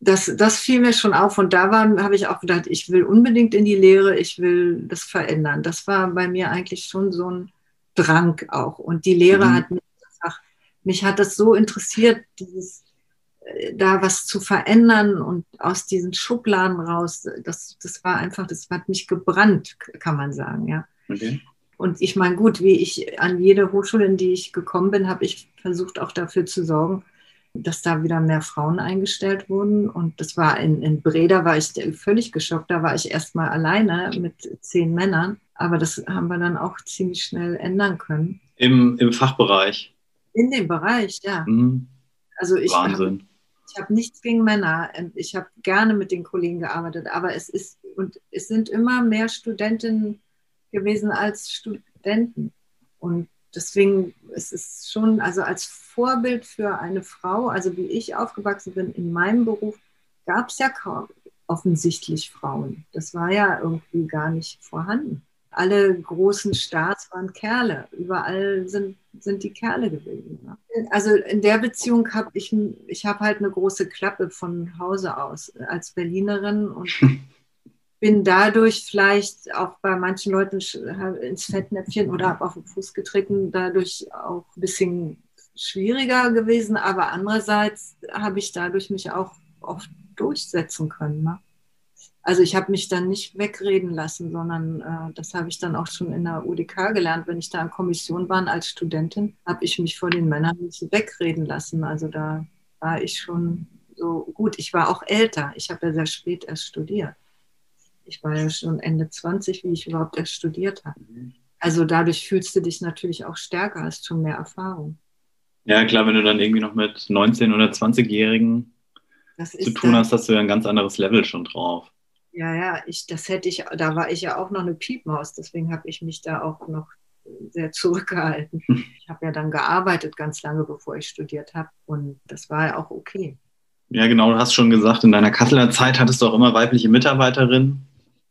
Das, das fiel mir schon auf und da habe ich auch gedacht, ich will unbedingt in die Lehre, ich will das verändern. Das war bei mir eigentlich schon so ein Drang auch. Und die Lehre mhm. hat mich, ach, mich hat das so interessiert, dieses da was zu verändern und aus diesen Schubladen raus, das, das war einfach, das hat mich gebrannt, kann man sagen, ja. Okay. Und ich meine, gut, wie ich an jede Hochschule, in die ich gekommen bin, habe ich versucht auch dafür zu sorgen, dass da wieder mehr Frauen eingestellt wurden. Und das war in, in Breda, war ich völlig geschockt. Da war ich erstmal alleine mit zehn Männern. Aber das haben wir dann auch ziemlich schnell ändern können.
Im, im Fachbereich?
In dem Bereich, ja.
Mhm. Also ich Wahnsinn.
Ich habe nichts gegen Männer. Ich habe gerne mit den Kollegen gearbeitet, aber es ist und es sind immer mehr Studentinnen gewesen als Studenten. Und deswegen ist es schon, also als Vorbild für eine Frau, also wie ich aufgewachsen bin in meinem Beruf, gab es ja kaum offensichtlich Frauen. Das war ja irgendwie gar nicht vorhanden alle großen Stars waren Kerle. Überall sind, sind die Kerle gewesen. Ne? Also in der Beziehung habe ich, ich habe halt eine große Klappe von Hause aus als Berlinerin und *laughs* bin dadurch vielleicht auch bei manchen Leuten ins Fettnäpfchen oder habe auf den Fuß getreten, dadurch auch ein bisschen schwieriger gewesen. Aber andererseits habe ich dadurch mich auch oft durchsetzen können. Ne? Also ich habe mich dann nicht wegreden lassen, sondern äh, das habe ich dann auch schon in der UDK gelernt. Wenn ich da in Kommission war als Studentin, habe ich mich vor den Männern nicht wegreden lassen. Also da war ich schon so gut. Ich war auch älter. Ich habe ja sehr spät erst studiert. Ich war ja schon Ende 20, wie ich überhaupt erst studiert habe. Also dadurch fühlst du dich natürlich auch stärker, hast schon mehr Erfahrung.
Ja, klar, wenn du dann irgendwie noch mit 19- oder 20-Jährigen zu tun hast, hast du ja ein ganz anderes Level schon drauf.
Ja, ja, ich, das hätte ich, da war ich ja auch noch eine Piepmaus, deswegen habe ich mich da auch noch sehr zurückgehalten. Hm. Ich habe ja dann gearbeitet ganz lange, bevor ich studiert habe und das war ja auch okay.
Ja, genau, du hast schon gesagt, in deiner Kasseler Zeit hattest du auch immer weibliche Mitarbeiterinnen,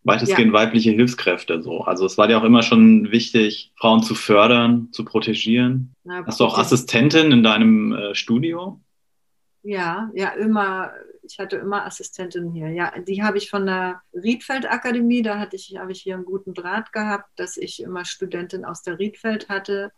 weitestgehend ja. weibliche Hilfskräfte so. Also es war dir auch immer schon wichtig, Frauen zu fördern, zu protegieren. Na, hast du auch Assistentin in deinem äh, Studio?
Ja, ja, immer ich hatte immer Assistentinnen hier. Ja, die habe ich von der Riedfeld Akademie, da hatte ich, habe ich hier einen guten Draht gehabt, dass ich immer Studentinnen aus der Riedfeld hatte.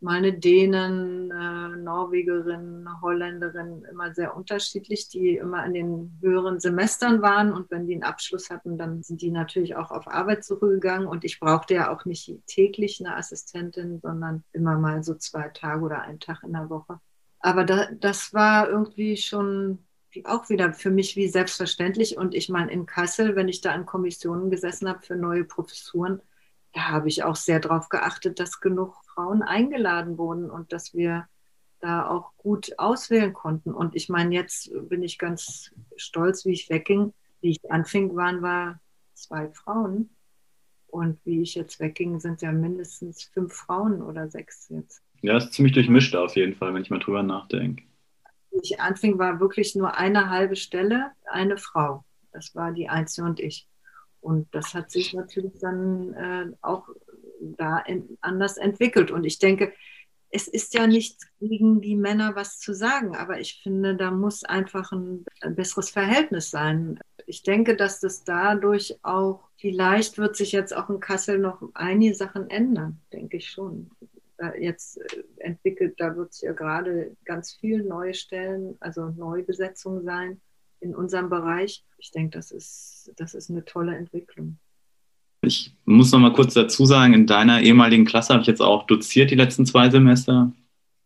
Meine Dänen, äh, Norwegerin, Holländerin, immer sehr unterschiedlich, die immer in den höheren Semestern waren. Und wenn die einen Abschluss hatten, dann sind die natürlich auch auf Arbeit zurückgegangen. Und ich brauchte ja auch nicht täglich eine Assistentin, sondern immer mal so zwei Tage oder einen Tag in der Woche. Aber da, das war irgendwie schon auch wieder für mich wie selbstverständlich. Und ich meine, in Kassel, wenn ich da an Kommissionen gesessen habe für neue Professuren, da habe ich auch sehr darauf geachtet, dass genug Frauen eingeladen wurden und dass wir da auch gut auswählen konnten. Und ich meine, jetzt bin ich ganz stolz, wie ich wegging. Wie ich anfing, waren wir zwei Frauen. Und wie ich jetzt wegging, sind ja mindestens fünf Frauen oder sechs jetzt.
Ja, ist ziemlich durchmischt auf jeden Fall, wenn ich mal drüber nachdenke
ich anfing, war wirklich nur eine halbe Stelle, eine Frau. Das war die Einzige und ich. Und das hat sich natürlich dann äh, auch da in, anders entwickelt. Und ich denke, es ist ja nichts gegen die Männer was zu sagen, aber ich finde, da muss einfach ein, ein besseres Verhältnis sein. Ich denke, dass das dadurch auch, vielleicht wird sich jetzt auch in Kassel noch einige Sachen ändern, denke ich schon. Jetzt äh, entwickelt, da wird es ja gerade ganz viel neue Stellen, also Neubesetzungen sein in unserem Bereich. Ich denke, das ist, das ist eine tolle Entwicklung.
Ich muss noch mal kurz dazu sagen, in deiner ehemaligen Klasse habe ich jetzt auch doziert die letzten zwei Semester.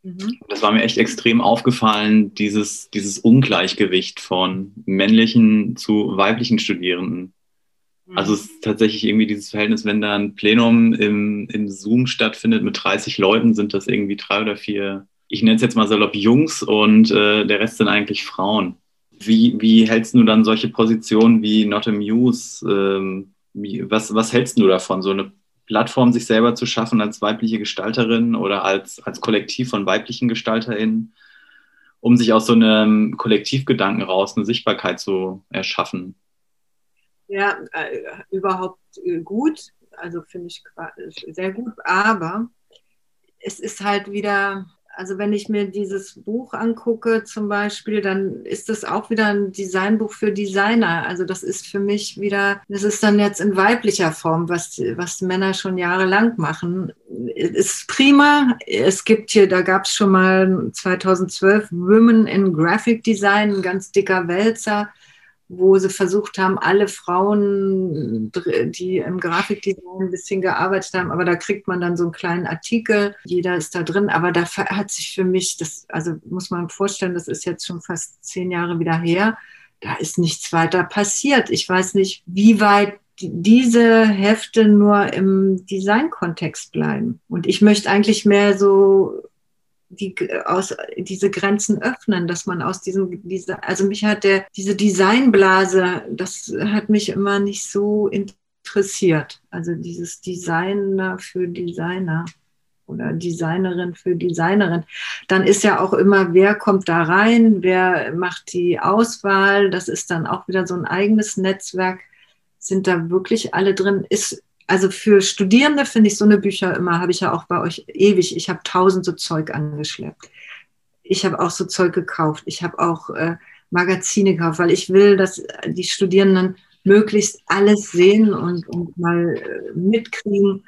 Mhm. Das war mir echt extrem aufgefallen, dieses, dieses Ungleichgewicht von männlichen zu weiblichen Studierenden. Mhm. Also es ist tatsächlich irgendwie dieses Verhältnis, wenn da ein Plenum im, im Zoom stattfindet mit 30 Leuten, sind das irgendwie drei oder vier, ich nenne es jetzt mal salopp Jungs und äh, der Rest sind eigentlich Frauen. Wie, wie hältst du dann solche Positionen wie Not Amuse? Ähm, wie, was, was hältst du davon, so eine Plattform sich selber zu schaffen als weibliche Gestalterin oder als, als Kollektiv von weiblichen GestalterInnen, um sich aus so einem Kollektivgedanken raus eine Sichtbarkeit zu erschaffen?
Ja, äh, überhaupt äh, gut. Also finde ich sehr gut. Aber es ist halt wieder, also wenn ich mir dieses Buch angucke zum Beispiel, dann ist das auch wieder ein Designbuch für Designer. Also das ist für mich wieder, das ist dann jetzt in weiblicher Form, was, was Männer schon jahrelang machen. Ist prima. Es gibt hier, da gab es schon mal 2012 Women in Graphic Design, ein ganz dicker Wälzer wo sie versucht haben, alle Frauen, die im Grafikdesign ein bisschen gearbeitet haben, aber da kriegt man dann so einen kleinen Artikel, jeder ist da drin, aber da hat sich für mich, das, also muss man vorstellen, das ist jetzt schon fast zehn Jahre wieder her, da ist nichts weiter passiert. Ich weiß nicht, wie weit diese Hefte nur im Designkontext bleiben. Und ich möchte eigentlich mehr so die, aus, diese Grenzen öffnen, dass man aus diesem, diese, also mich hat der, diese Designblase, das hat mich immer nicht so interessiert. Also dieses Designer für Designer oder Designerin für Designerin. Dann ist ja auch immer, wer kommt da rein, wer macht die Auswahl. Das ist dann auch wieder so ein eigenes Netzwerk. Sind da wirklich alle drin? Ist also für Studierende finde ich so eine Bücher immer, habe ich ja auch bei euch ewig. Ich habe tausend so Zeug angeschleppt. Ich habe auch so Zeug gekauft. Ich habe auch äh, Magazine gekauft, weil ich will, dass die Studierenden möglichst alles sehen und, und mal äh, mitkriegen,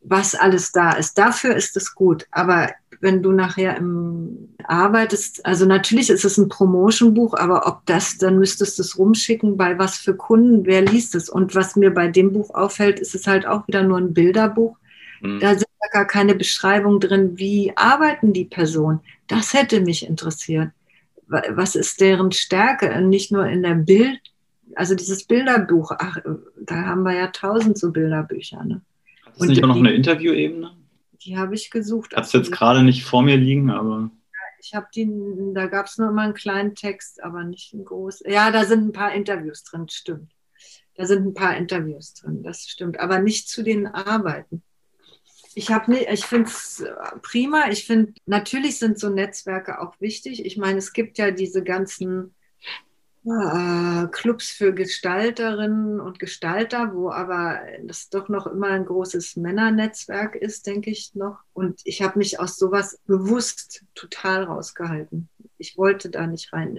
was alles da ist. Dafür ist es gut. Aber wenn du nachher im arbeitest, also natürlich ist es ein Promotion-Buch, aber ob das, dann müsstest du es rumschicken, bei was für Kunden, wer liest es? Und was mir bei dem Buch auffällt, ist es halt auch wieder nur ein Bilderbuch. Mhm. Da sind gar keine Beschreibung drin, wie arbeiten die Personen. Das hätte mich interessiert. Was ist deren Stärke? Nicht nur in der Bild, also dieses Bilderbuch, ach, da haben wir ja tausend so Bilderbücher. Ne?
Hat es nicht auch noch eine Interviewebene?
Die habe ich gesucht.
Hat es jetzt gerade nicht vor mir liegen, aber.
Ich habe die, da gab es nur mal einen kleinen Text, aber nicht ein groß. Ja, da sind ein paar Interviews drin, stimmt. Da sind ein paar Interviews drin, das stimmt, aber nicht zu den Arbeiten. Ich habe ich finde es prima. Ich finde, natürlich sind so Netzwerke auch wichtig. Ich meine, es gibt ja diese ganzen äh, Clubs für Gestalterinnen und Gestalter, wo aber das doch noch immer ein großes Männernetzwerk ist, denke ich noch. Und ich habe mich aus sowas bewusst total rausgehalten. Ich wollte da nicht rein.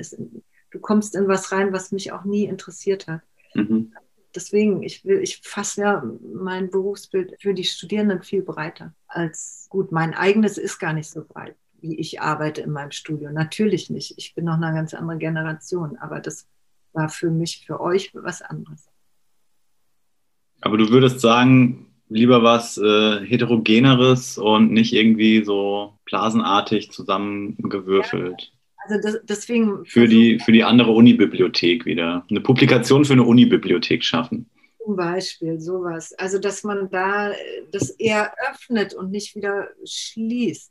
Du kommst in was rein, was mich auch nie interessiert hat. Mhm. Deswegen, ich will, ich fasse ja mein Berufsbild für die Studierenden viel breiter als gut. Mein eigenes ist gar nicht so breit wie ich arbeite in meinem Studio. Natürlich nicht. Ich bin noch eine ganz andere Generation, aber das war für mich, für euch was anderes.
Aber du würdest sagen, lieber was äh, heterogeneres und nicht irgendwie so blasenartig zusammengewürfelt. Ja,
also das, deswegen.
Für die, für die andere Unibibliothek wieder. Eine Publikation für eine Unibibliothek schaffen.
Zum Beispiel sowas. Also, dass man da das eher öffnet und nicht wieder schließt.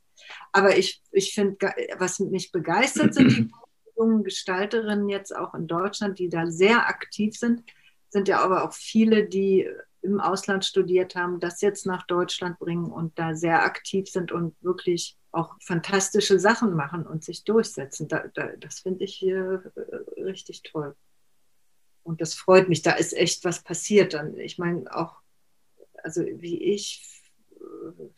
Aber ich, ich finde, was mich begeistert, sind die *clears throat* jungen Gestalterinnen jetzt auch in Deutschland, die da sehr aktiv sind. Sind ja aber auch viele, die im Ausland studiert haben, das jetzt nach Deutschland bringen und da sehr aktiv sind und wirklich auch fantastische Sachen machen und sich durchsetzen. Da, da, das finde ich hier äh, richtig toll. Und das freut mich. Da ist echt was passiert. Dann, ich meine, auch, also wie ich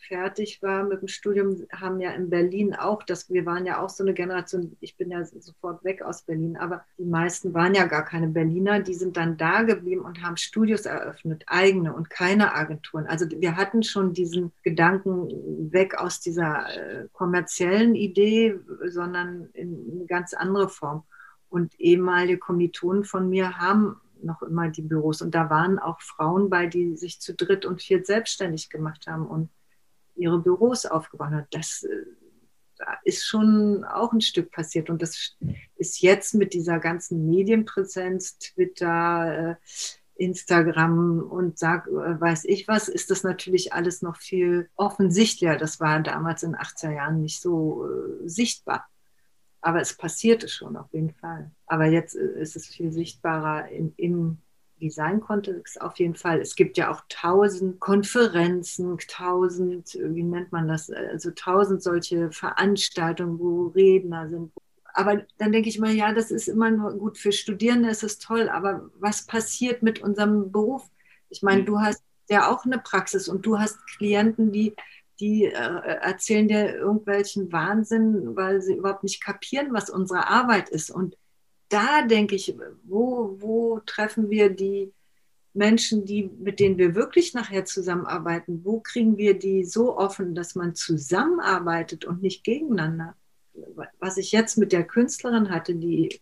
fertig war mit dem Studium, haben ja in Berlin auch, das, wir waren ja auch so eine Generation, ich bin ja sofort weg aus Berlin, aber die meisten waren ja gar keine Berliner, die sind dann da geblieben und haben Studios eröffnet, eigene und keine Agenturen. Also wir hatten schon diesen Gedanken weg aus dieser äh, kommerziellen Idee, sondern in eine ganz andere Form. Und ehemalige Kommilitonen von mir haben noch immer die Büros. Und da waren auch Frauen bei, die sich zu dritt und viert selbstständig gemacht haben und ihre Büros aufgebaut haben. Das äh, da ist schon auch ein Stück passiert. Und das ist jetzt mit dieser ganzen Medienpräsenz, Twitter, äh, Instagram und sag, äh, weiß ich was, ist das natürlich alles noch viel offensichtlicher. Das war damals in den 80er Jahren nicht so äh, sichtbar. Aber es passierte schon auf jeden Fall. Aber jetzt äh, ist es viel sichtbarer in, im Design-Kontext auf jeden Fall. Es gibt ja auch tausend Konferenzen, tausend, wie nennt man das, also tausend solche Veranstaltungen, wo Redner sind. Aber dann denke ich mal, ja, das ist immer nur gut für Studierende, ist es toll. Aber was passiert mit unserem Beruf? Ich meine, mhm. du hast ja auch eine Praxis und du hast Klienten, die die äh, erzählen dir irgendwelchen Wahnsinn, weil sie überhaupt nicht kapieren, was unsere Arbeit ist. Und da denke ich, wo, wo treffen wir die Menschen, die, mit denen wir wirklich nachher zusammenarbeiten? Wo kriegen wir die so offen, dass man zusammenarbeitet und nicht gegeneinander? Was ich jetzt mit der Künstlerin hatte, die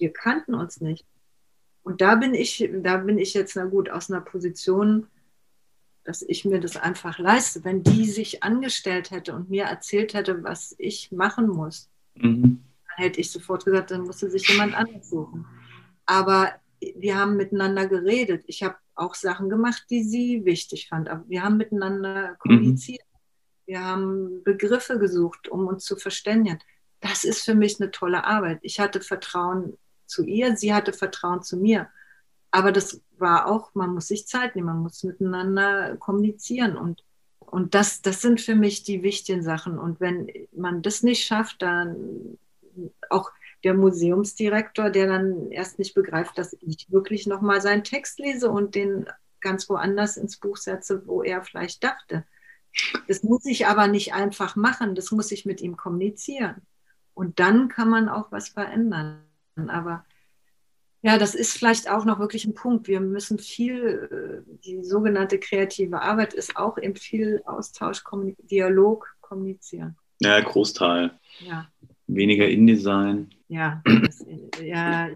wir kannten uns nicht. Und da bin ich, da bin ich jetzt na gut aus einer Position, dass ich mir das einfach leiste. Wenn die sich angestellt hätte und mir erzählt hätte, was ich machen muss, mhm. dann hätte ich sofort gesagt, dann musste sich jemand anders suchen. Aber wir haben miteinander geredet. Ich habe auch Sachen gemacht, die sie wichtig fand. Aber wir haben miteinander kommuniziert. Mhm. Wir haben Begriffe gesucht, um uns zu verständigen. Das ist für mich eine tolle Arbeit. Ich hatte Vertrauen zu ihr, sie hatte Vertrauen zu mir. Aber das war auch, man muss sich Zeit nehmen, man muss miteinander kommunizieren und, und das, das sind für mich die wichtigen Sachen. Und wenn man das nicht schafft, dann auch der Museumsdirektor, der dann erst nicht begreift, dass ich wirklich nochmal seinen Text lese und den ganz woanders ins Buch setze, wo er vielleicht dachte. Das muss ich aber nicht einfach machen, das muss ich mit ihm kommunizieren. Und dann kann man auch was verändern. Aber ja, das ist vielleicht auch noch wirklich ein Punkt. Wir müssen viel, äh, die sogenannte kreative Arbeit ist auch eben viel Austausch, Dialog, kommunizieren.
Ja, Großteil. Ja. Weniger InDesign.
Ja, das, ja,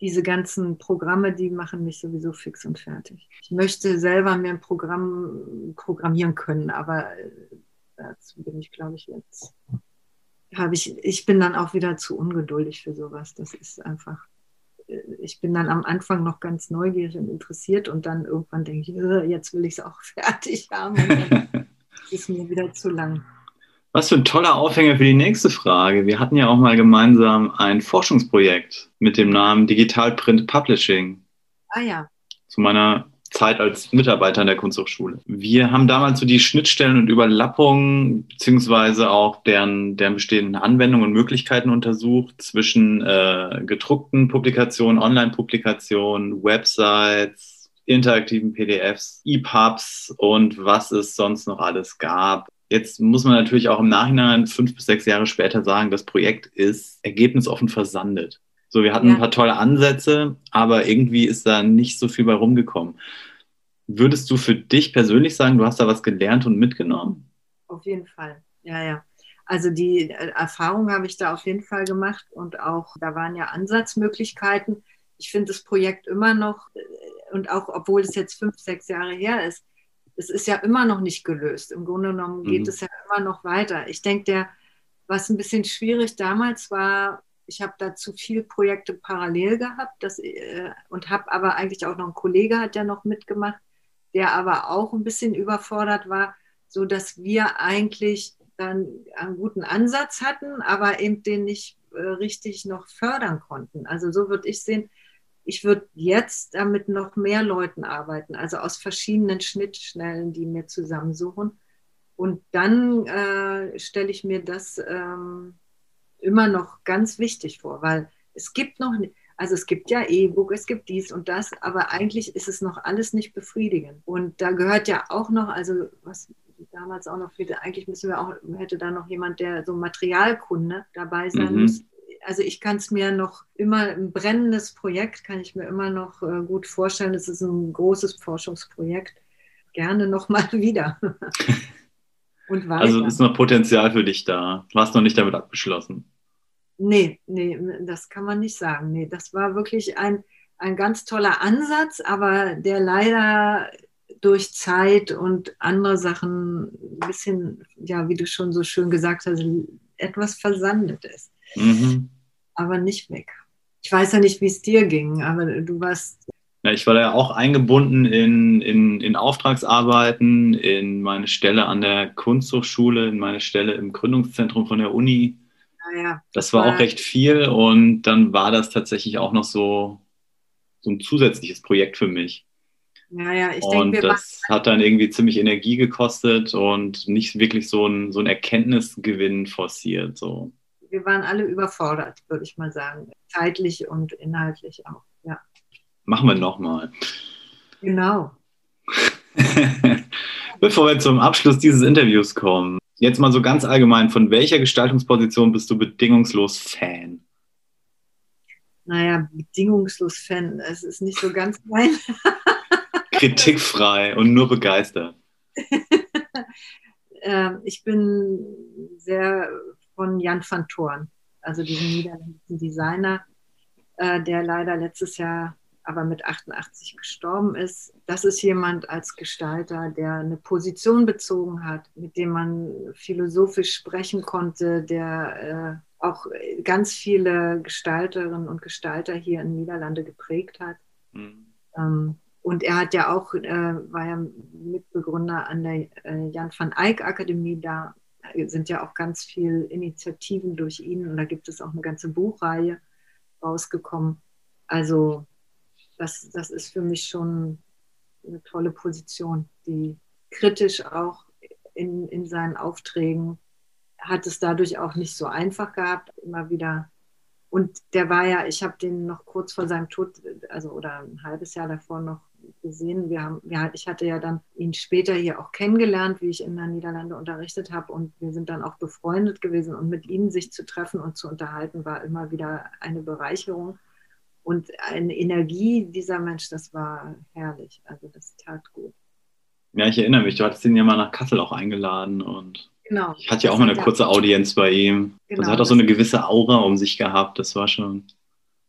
diese ganzen Programme, die machen mich sowieso fix und fertig. Ich möchte selber mir ein Programm programmieren können, aber äh, dazu bin ich, glaube ich, jetzt. Habe ich, ich bin dann auch wieder zu ungeduldig für sowas. Das ist einfach ich bin dann am Anfang noch ganz neugierig und interessiert und dann irgendwann denke ich, äh, jetzt will ich es auch *laughs* fertig haben. Und dann *laughs* ist mir wieder zu lang.
Was für ein toller Aufhänger für die nächste Frage. Wir hatten ja auch mal gemeinsam ein Forschungsprojekt mit dem Namen Digital Print Publishing.
Ah ja.
Zu meiner Zeit als Mitarbeiter in der Kunsthochschule. Wir haben damals so die Schnittstellen und Überlappungen beziehungsweise auch deren, deren bestehenden Anwendungen und Möglichkeiten untersucht zwischen äh, gedruckten Publikationen, Online-Publikationen, Websites, interaktiven PDFs, EPUBs und was es sonst noch alles gab. Jetzt muss man natürlich auch im Nachhinein fünf bis sechs Jahre später sagen, das Projekt ist ergebnisoffen versandet. So, wir hatten ja. ein paar tolle Ansätze, aber irgendwie ist da nicht so viel bei rumgekommen. Würdest du für dich persönlich sagen, du hast da was gelernt und mitgenommen?
Auf jeden Fall, ja, ja. Also die äh, Erfahrung habe ich da auf jeden Fall gemacht und auch, da waren ja Ansatzmöglichkeiten. Ich finde das Projekt immer noch, äh, und auch obwohl es jetzt fünf, sechs Jahre her ist, es ist ja immer noch nicht gelöst. Im Grunde genommen geht mhm. es ja immer noch weiter. Ich denke, der, was ein bisschen schwierig damals war, ich habe dazu viel Projekte parallel gehabt das, äh, und habe aber eigentlich auch noch einen Kollege hat ja noch mitgemacht, der aber auch ein bisschen überfordert war, so dass wir eigentlich dann einen guten Ansatz hatten, aber eben den nicht äh, richtig noch fördern konnten. Also so würde ich sehen, ich würde jetzt damit noch mehr Leuten arbeiten, also aus verschiedenen Schnittstellen, die mir zusammensuchen. Und dann äh, stelle ich mir das ähm, immer noch ganz wichtig vor, weil es gibt noch, also es gibt ja E-Book, es gibt dies und das, aber eigentlich ist es noch alles nicht befriedigend. Und da gehört ja auch noch, also was damals auch noch viel, eigentlich müssen wir auch, hätte da noch jemand, der so Materialkunde dabei sein mhm. muss. Also ich kann es mir noch immer, ein brennendes Projekt kann ich mir immer noch äh, gut vorstellen. Es ist ein großes Forschungsprojekt. Gerne nochmal *laughs* wieder.
Und weiter. Also ist noch Potenzial für dich da. Du hast noch nicht damit abgeschlossen.
Nee, nee, das kann man nicht sagen. Nee, das war wirklich ein, ein ganz toller Ansatz, aber der leider durch Zeit und andere Sachen ein bisschen, ja, wie du schon so schön gesagt hast, etwas versandet ist. Mhm. Aber nicht weg. Ich weiß ja nicht, wie es dir ging, aber du warst.
Ja, ich war ja auch eingebunden in, in, in Auftragsarbeiten, in meine Stelle an der Kunsthochschule, in meine Stelle im Gründungszentrum von der Uni. Ja, das war auch recht viel und dann war das tatsächlich auch noch so, so ein zusätzliches Projekt für mich. Ja, ja, ich und denke, das hat dann irgendwie ziemlich Energie gekostet und nicht wirklich so ein, so ein Erkenntnisgewinn forciert. So.
Wir waren alle überfordert, würde ich mal sagen. Zeitlich und inhaltlich auch, ja.
Machen wir nochmal.
Genau. *laughs*
Bevor wir zum Abschluss dieses Interviews kommen, jetzt mal so ganz allgemein, von welcher Gestaltungsposition bist du bedingungslos Fan?
Naja, bedingungslos Fan, es ist nicht so ganz mein. *laughs* *laughs*
Kritikfrei und nur begeistert. *laughs*
Ähm, ich bin sehr von Jan van Thorn, also diesem niederländischen Designer, äh, der leider letztes Jahr aber mit 88 gestorben ist. Das ist jemand als Gestalter, der eine Position bezogen hat, mit dem man philosophisch sprechen konnte, der äh, auch ganz viele Gestalterinnen und Gestalter hier in Niederlande geprägt hat. Mhm. Ähm, und er hat ja auch, äh, war ja Mitbegründer an der äh, Jan van Eyck Akademie. Da sind ja auch ganz viele Initiativen durch ihn und da gibt es auch eine ganze Buchreihe rausgekommen. Also das, das ist für mich schon eine tolle Position, die kritisch auch in, in seinen Aufträgen hat es dadurch auch nicht so einfach gehabt, immer wieder und der war ja, ich habe den noch kurz vor seinem Tod, also oder ein halbes Jahr davor noch gesehen. Wir haben, ja, ich hatte ja dann ihn später hier auch kennengelernt, wie ich in den Niederlanden unterrichtet habe. Und wir sind dann auch befreundet gewesen. Und mit ihm sich zu treffen und zu unterhalten, war immer wieder eine Bereicherung. Und eine Energie dieser Mensch, das war herrlich. Also das tat gut.
Ja, ich erinnere mich, du hattest ihn ja mal nach Kassel auch eingeladen und genau. ich hatte ja auch mal eine kurze Audienz bei ihm. Genau, also er hat auch so eine gewisse Aura um sich gehabt, das war schon.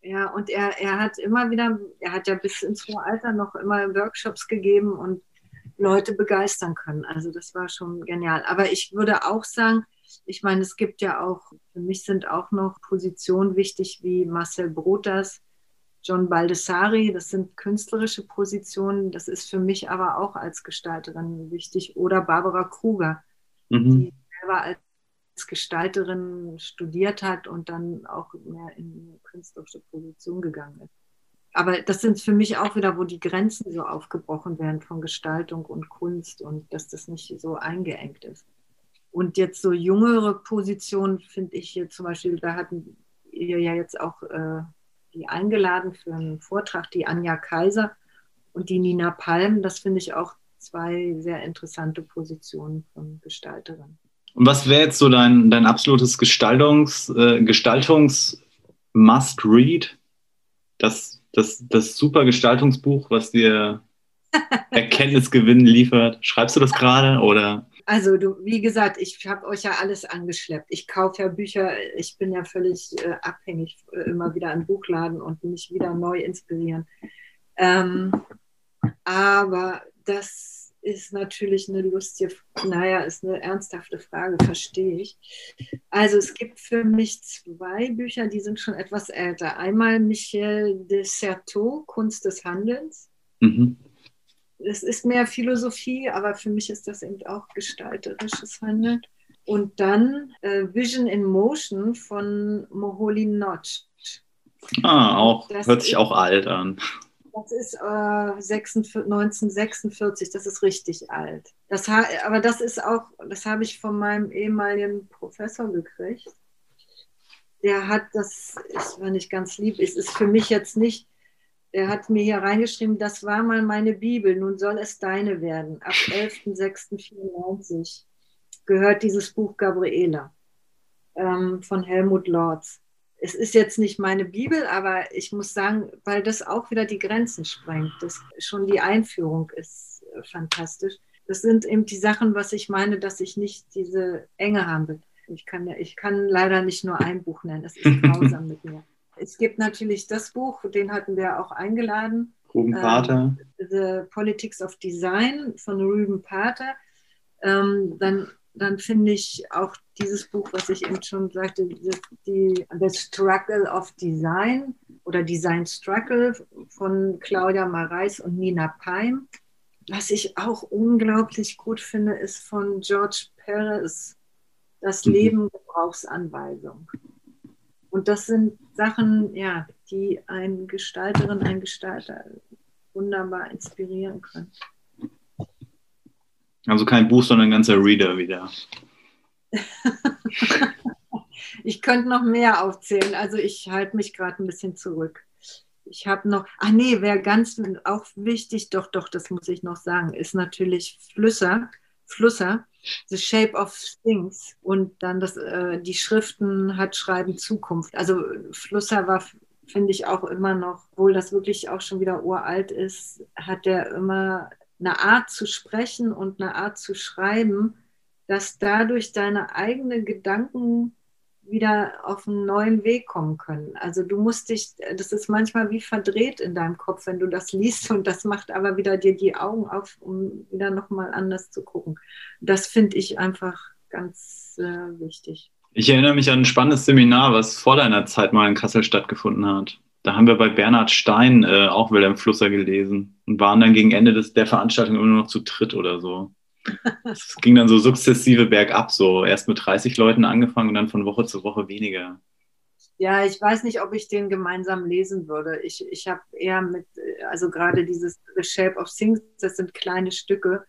Ja, und er, er hat immer wieder, er hat ja bis ins hohe Alter noch immer Workshops gegeben und Leute begeistern können. Also das war schon genial. Aber ich würde auch sagen, ich meine, es gibt ja auch, für mich sind auch noch Positionen wichtig wie Marcel Brotas, John Baldessari, das sind künstlerische Positionen. Das ist für mich aber auch als Gestalterin wichtig. Oder Barbara Kruger, mhm. die selber als Gestalterin studiert hat und dann auch mehr in eine künstlerische Position gegangen ist. Aber das sind für mich auch wieder, wo die Grenzen so aufgebrochen werden von Gestaltung und Kunst und dass das nicht so eingeengt ist. Und jetzt so jüngere Positionen finde ich hier zum Beispiel, da hatten ihr ja jetzt auch äh, die eingeladen für einen Vortrag, die Anja Kaiser und die Nina Palm. Das finde ich auch zwei sehr interessante Positionen von Gestalterinnen.
Und was wäre jetzt so dein, dein absolutes Gestaltungs, äh, Gestaltungs Must-Read? Das, das, das super Gestaltungsbuch, was dir *laughs* Erkenntnisgewinn liefert. Schreibst du das gerade oder?
Also du, wie gesagt, ich habe euch ja alles angeschleppt. Ich kaufe ja Bücher, ich bin ja völlig äh, abhängig, äh, immer wieder an Buchladen und mich wieder neu inspirieren. Ähm, aber das ist natürlich eine lustige, naja, ist eine ernsthafte Frage, verstehe ich. Also es gibt für mich zwei Bücher, die sind schon etwas älter. Einmal Michel de Certeau, Kunst des Handelns. Mhm. Es ist mehr Philosophie, aber für mich ist das eben auch gestalterisches Handeln. Und dann äh, Vision in Motion von Moholy Notch.
Ah, auch, das hört sich auch alt an.
Das ist äh, 46, 1946, das ist richtig alt. Das aber das ist auch, das habe ich von meinem ehemaligen Professor gekriegt. Der hat das, ist war nicht ganz lieb, es ist für mich jetzt nicht er hat mir hier reingeschrieben, das war mal meine Bibel, nun soll es deine werden. Ab *laughs* 11.06.94 gehört dieses Buch Gabriela ähm, von Helmut Lorz. Es ist jetzt nicht meine Bibel, aber ich muss sagen, weil das auch wieder die Grenzen sprengt. Das, schon die Einführung ist äh, fantastisch. Das sind eben die Sachen, was ich meine, dass ich nicht diese Enge haben will. Ich kann, ich kann leider nicht nur ein Buch nennen. Es ist *laughs* grausam mit mir. Es gibt natürlich das Buch, den hatten wir auch eingeladen.
Ruben Pater.
Ähm, The Politics of Design von Ruben Pater. Ähm, dann dann finde ich auch dieses Buch, was ich eben schon sagte, die, die, The Struggle of Design oder Design Struggle von Claudia Mareis und Nina Peim. Was ich auch unglaublich gut finde, ist von George Perez, Das mhm. Leben Gebrauchsanweisung. Und das sind Sachen, ja, die eine Gestalterin, ein Gestalter wunderbar inspirieren können.
Also kein Buch, sondern ein ganzer Reader wieder. *laughs*
ich könnte noch mehr aufzählen. Also ich halte mich gerade ein bisschen zurück. Ich habe noch, ach nee, wäre ganz auch wichtig, doch, doch, das muss ich noch sagen, ist natürlich Flüsser, Flusser, The Shape of Things und dann das, äh, die Schriften hat Schreiben Zukunft. Also Flusser war, finde ich, auch immer noch, obwohl das wirklich auch schon wieder uralt ist, hat er immer eine Art zu sprechen und eine Art zu schreiben, dass dadurch deine eigenen Gedanken wieder auf einen neuen Weg kommen können. Also du musst dich, das ist manchmal wie verdreht in deinem Kopf, wenn du das liest und das macht aber wieder dir die Augen auf, um wieder nochmal anders zu gucken. Das finde ich einfach ganz äh, wichtig.
Ich erinnere mich an ein spannendes Seminar, was vor deiner Zeit mal in Kassel stattgefunden hat. Da haben wir bei Bernhard Stein äh, auch Wilhelm Flusser gelesen und waren dann gegen Ende des, der Veranstaltung immer noch zu dritt oder so. Es ging dann so sukzessive bergab, so erst mit 30 Leuten angefangen und dann von Woche zu Woche weniger.
Ja, ich weiß nicht, ob ich den gemeinsam lesen würde. Ich, ich habe eher mit, also gerade dieses The Shape of Things, das sind kleine Stücke,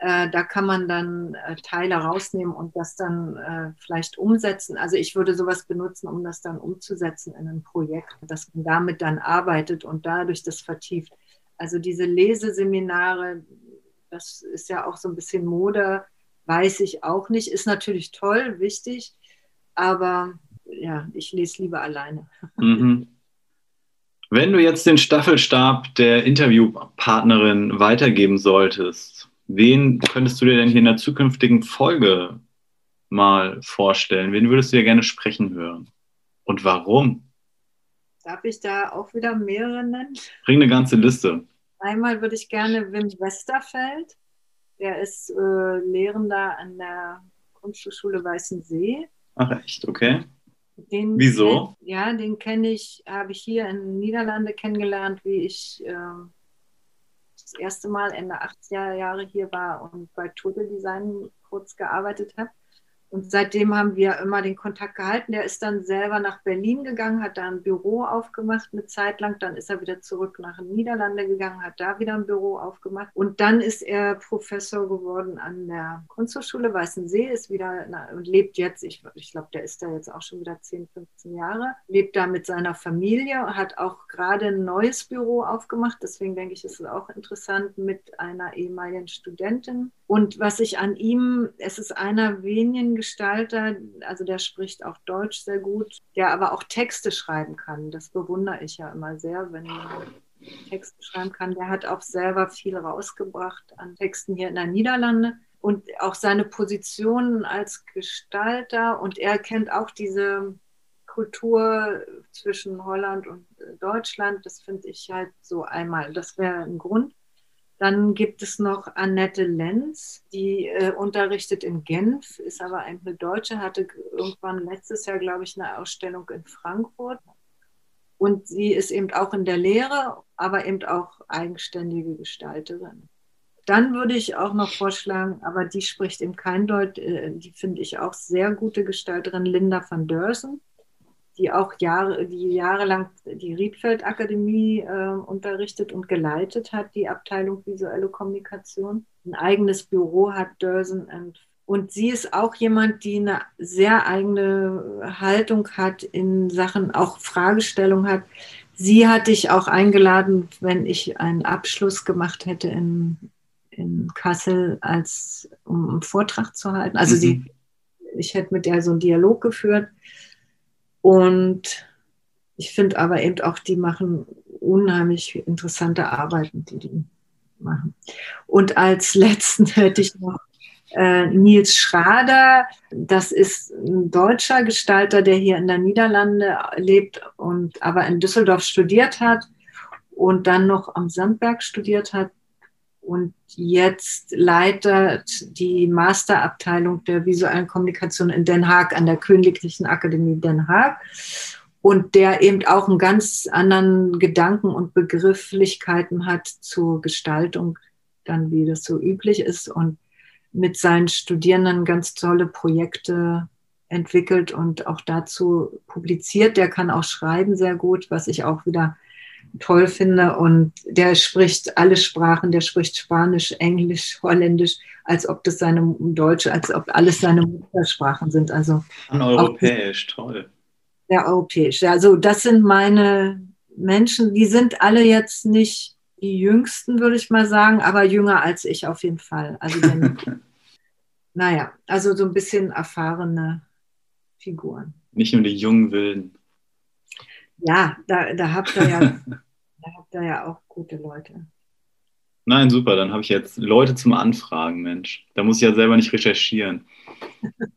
äh, da kann man dann äh, Teile rausnehmen und das dann äh, vielleicht umsetzen. Also ich würde sowas benutzen, um das dann umzusetzen in ein Projekt, dass man damit dann arbeitet und dadurch das vertieft. Also diese Leseseminare, das ist ja auch so ein bisschen Mode, weiß ich auch nicht. Ist natürlich toll, wichtig, aber ja, ich lese lieber alleine.
Mhm. Wenn du jetzt den Staffelstab der Interviewpartnerin weitergeben solltest, Wen könntest du dir denn hier in der zukünftigen Folge mal vorstellen? Wen würdest du dir gerne sprechen hören? Und warum?
Darf ich da auch wieder mehrere nennen?
Bring eine ganze Liste.
Einmal würde ich gerne Wim Westerfeld. Der ist äh, Lehrender an der Kunsthochschule Weißensee.
Ach echt, okay.
Den
Wieso?
Kenn, ja, den kenne ich, habe ich hier in den Niederlanden kennengelernt, wie ich äh, das erste Mal Ende 80er Jahre hier war und bei Total Design kurz gearbeitet habe. Und seitdem haben wir immer den Kontakt gehalten. Der ist dann selber nach Berlin gegangen, hat da ein Büro aufgemacht eine Zeit lang. Dann ist er wieder zurück nach den Niederlande gegangen, hat da wieder ein Büro aufgemacht. Und dann ist er Professor geworden an der Kunsthochschule Weißensee, ist wieder na, und lebt jetzt, ich, ich glaube, der ist da jetzt auch schon wieder 10, 15 Jahre, lebt da mit seiner Familie, hat auch gerade ein neues Büro aufgemacht. Deswegen denke ich, ist es auch interessant mit einer ehemaligen Studentin. Und was ich an ihm, es ist einer wenigen Gestalter, also der spricht auch Deutsch sehr gut, der aber auch Texte schreiben kann. Das bewundere ich ja immer sehr, wenn er Texte schreiben kann. Der hat auch selber viel rausgebracht an Texten hier in der Niederlande und auch seine Position als Gestalter und er kennt auch diese Kultur zwischen Holland und Deutschland. Das finde ich halt so einmal. Das wäre ein Grund. Dann gibt es noch Annette Lenz, die äh, unterrichtet in Genf, ist aber eine Deutsche, hatte irgendwann letztes Jahr, glaube ich, eine Ausstellung in Frankfurt. Und sie ist eben auch in der Lehre, aber eben auch eigenständige Gestalterin. Dann würde ich auch noch vorschlagen, aber die spricht eben kein Deutsch, äh, die finde ich auch sehr gute Gestalterin, Linda van Dörsen die auch Jahre, die jahrelang die Riedfeld Akademie äh, unterrichtet und geleitet hat, die Abteilung visuelle Kommunikation. Ein eigenes Büro hat Dörsen und sie ist auch jemand, die eine sehr eigene Haltung hat in Sachen, auch Fragestellung hat. sie hatte ich auch eingeladen, wenn ich einen Abschluss gemacht hätte in, in Kassel, als, um einen Vortrag zu halten. Also mhm. sie, ich hätte mit der so einen Dialog geführt. Und ich finde aber eben auch, die machen unheimlich interessante Arbeiten, die die machen. Und als letzten *laughs* hätte ich noch äh, Nils Schrader. Das ist ein deutscher Gestalter, der hier in der Niederlande lebt und aber in Düsseldorf studiert hat und dann noch am Sandberg studiert hat und jetzt leitet die Masterabteilung der visuellen Kommunikation in Den Haag an der Königlichen Akademie Den Haag und der eben auch einen ganz anderen Gedanken und Begrifflichkeiten hat zur Gestaltung, dann wie das so üblich ist und mit seinen Studierenden ganz tolle Projekte entwickelt und auch dazu publiziert. Der kann auch schreiben sehr gut, was ich auch wieder toll finde. Und der spricht alle Sprachen, der spricht Spanisch, Englisch, Holländisch, als ob das seine Deutsche, als ob alles seine Muttersprachen sind. Also
europäisch, toll.
Ja, europäisch. Also das sind meine Menschen, die sind alle jetzt nicht die jüngsten, würde ich mal sagen, aber jünger als ich auf jeden Fall. Also denn, *laughs* naja, also so ein bisschen erfahrene Figuren.
Nicht nur die jungen Wilden.
Ja, da, da habt ihr ja, *laughs* da habt ihr ja auch gute Leute.
Nein, super, dann habe ich jetzt Leute zum Anfragen, Mensch. Da muss ich ja selber nicht recherchieren. *laughs*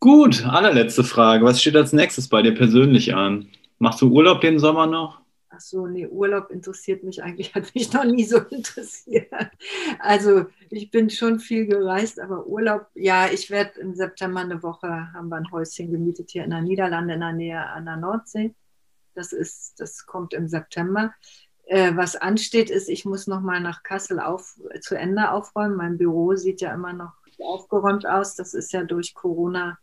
Gut, allerletzte Frage. Was steht als nächstes bei dir persönlich an? Machst du Urlaub den Sommer noch?
Ach so, nee, Urlaub interessiert mich eigentlich, *laughs* hat mich noch nie so interessiert. Also ich bin schon viel gereist, aber Urlaub, ja, ich werde im September eine Woche, haben wir ein Häuschen gemietet hier in der Niederlande in der Nähe an der Nordsee. Das ist, das kommt im September. Äh, was ansteht, ist, ich muss noch mal nach Kassel auf, zu Ende aufräumen. Mein Büro sieht ja immer noch aufgeräumt aus. Das ist ja durch Corona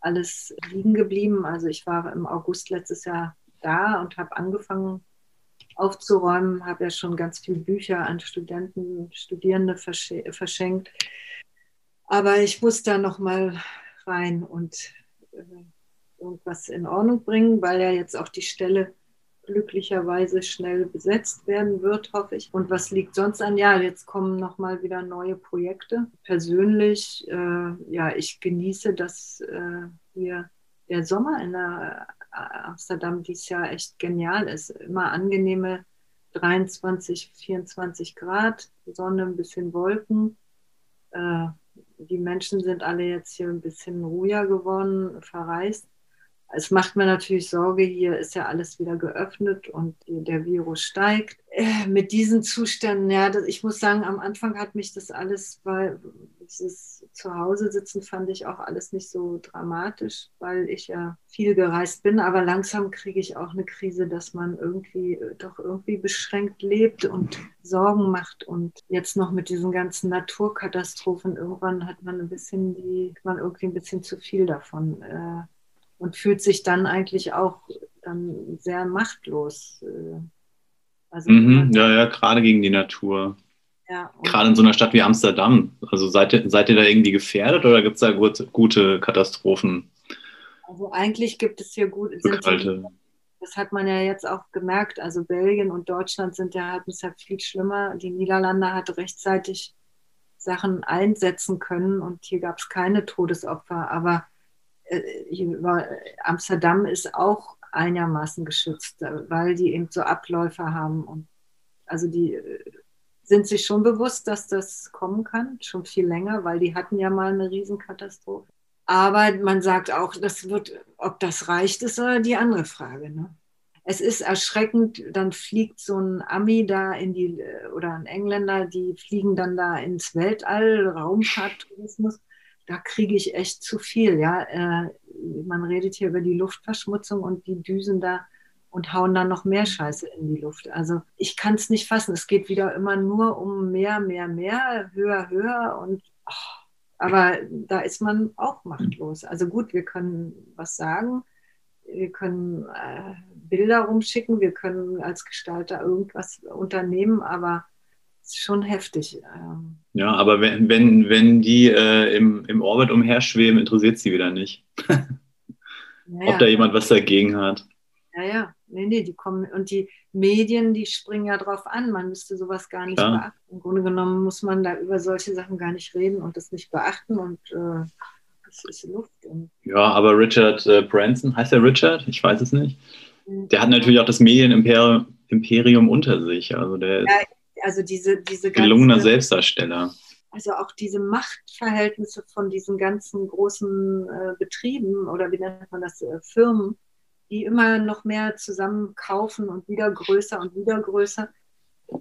alles liegen geblieben. Also ich war im August letztes Jahr da und habe angefangen aufzuräumen, habe ja schon ganz viele Bücher an Studenten, Studierende verschenkt. Aber ich muss da noch mal rein und äh, irgendwas in Ordnung bringen, weil ja jetzt auch die Stelle glücklicherweise schnell besetzt werden wird, hoffe ich. Und was liegt sonst an? Ja, jetzt kommen noch mal wieder neue Projekte. Persönlich, äh, ja, ich genieße, dass äh, hier der Sommer in der Amsterdam dieses Jahr echt genial ist. Immer angenehme 23, 24 Grad, Sonne, ein bisschen Wolken. Äh, die Menschen sind alle jetzt hier ein bisschen ruhiger geworden, verreist. Es macht mir natürlich Sorge, hier ist ja alles wieder geöffnet und der Virus steigt. Äh, mit diesen Zuständen, ja, ich muss sagen, am Anfang hat mich das alles, weil dieses Zuhause sitzen fand ich auch alles nicht so dramatisch, weil ich ja viel gereist bin, aber langsam kriege ich auch eine Krise, dass man irgendwie äh, doch irgendwie beschränkt lebt und Sorgen macht und jetzt noch mit diesen ganzen Naturkatastrophen, irgendwann hat man ein bisschen die, man irgendwie ein bisschen zu viel davon. Äh, und fühlt sich dann eigentlich auch dann sehr machtlos. Äh,
also mhm, ja, ja, gerade gegen die Natur. Ja, gerade in so einer Stadt wie Amsterdam. Also seid ihr, seid ihr da irgendwie gefährdet oder gibt es da gut, gute Katastrophen?
Also eigentlich gibt es hier gute. Sind das hat man ja jetzt auch gemerkt. Also Belgien und Deutschland sind ja halt deshalb viel schlimmer. Die Niederlande hat rechtzeitig Sachen einsetzen können und hier gab es keine Todesopfer. Aber Amsterdam ist auch einigermaßen geschützt, weil die eben so Abläufe haben. Und also die äh, sind sich schon bewusst, dass das kommen kann, schon viel länger, weil die hatten ja mal eine Riesenkatastrophe. Aber man sagt auch, das wird, ob das reicht, ist die andere Frage. Ne? Es ist erschreckend, dann fliegt so ein Ami da in die, äh, oder ein Engländer, die fliegen dann da ins Weltall, Raumfahrttourismus da kriege ich echt zu viel. Ja, äh, man redet hier über die Luftverschmutzung und die düsen da und hauen dann noch mehr Scheiße in die Luft. Also ich kann es nicht fassen. Es geht wieder immer nur um mehr, mehr, mehr, höher, höher und oh, aber da ist man auch machtlos. Also gut, wir können was sagen, wir können äh, Bilder rumschicken, wir können als Gestalter irgendwas unternehmen, aber schon heftig. Ähm.
Ja, aber wenn, wenn, wenn die äh, im, im Orbit umherschweben, interessiert sie wieder nicht. Naja. *laughs* Ob da jemand was dagegen hat.
Ja, ja. Nee, nee, die kommen und die Medien, die springen ja drauf an. Man müsste sowas gar nicht
Klar.
beachten. Im Grunde genommen muss man da über solche Sachen gar nicht reden und das nicht beachten und äh, das ist Luft.
Ja, aber Richard äh, Branson, heißt er Richard? Ich weiß es nicht. Der hat natürlich auch das Medienimperium Imperium unter sich. Also der
Ja, also diese, diese
gelungener
ganze-
Selbstdarsteller.
also auch diese Machtverhältnisse von diesen ganzen großen äh, Betrieben oder wie nennt man das, äh, Firmen, die immer noch mehr zusammen kaufen und wieder größer und wieder größer.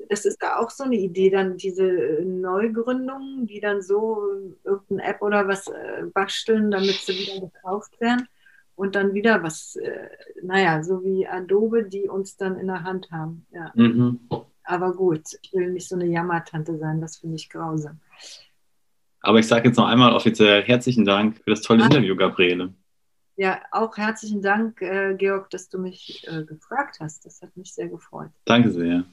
Das ist da auch so eine Idee, dann diese äh, Neugründungen, die dann so irgendeine App oder was äh, basteln, damit sie wieder gekauft werden und dann wieder was, äh, naja, so wie Adobe, die uns dann in der Hand haben. Ja.
Mhm.
Aber gut, ich will nicht so eine Jammertante sein, das finde ich grausam.
Aber ich sage jetzt noch einmal offiziell herzlichen Dank für das tolle
Ah.
Interview, Gabriele.
Ja, auch herzlichen Dank, äh, Georg, dass du mich äh, gefragt hast. Das hat mich sehr gefreut.
Danke sehr.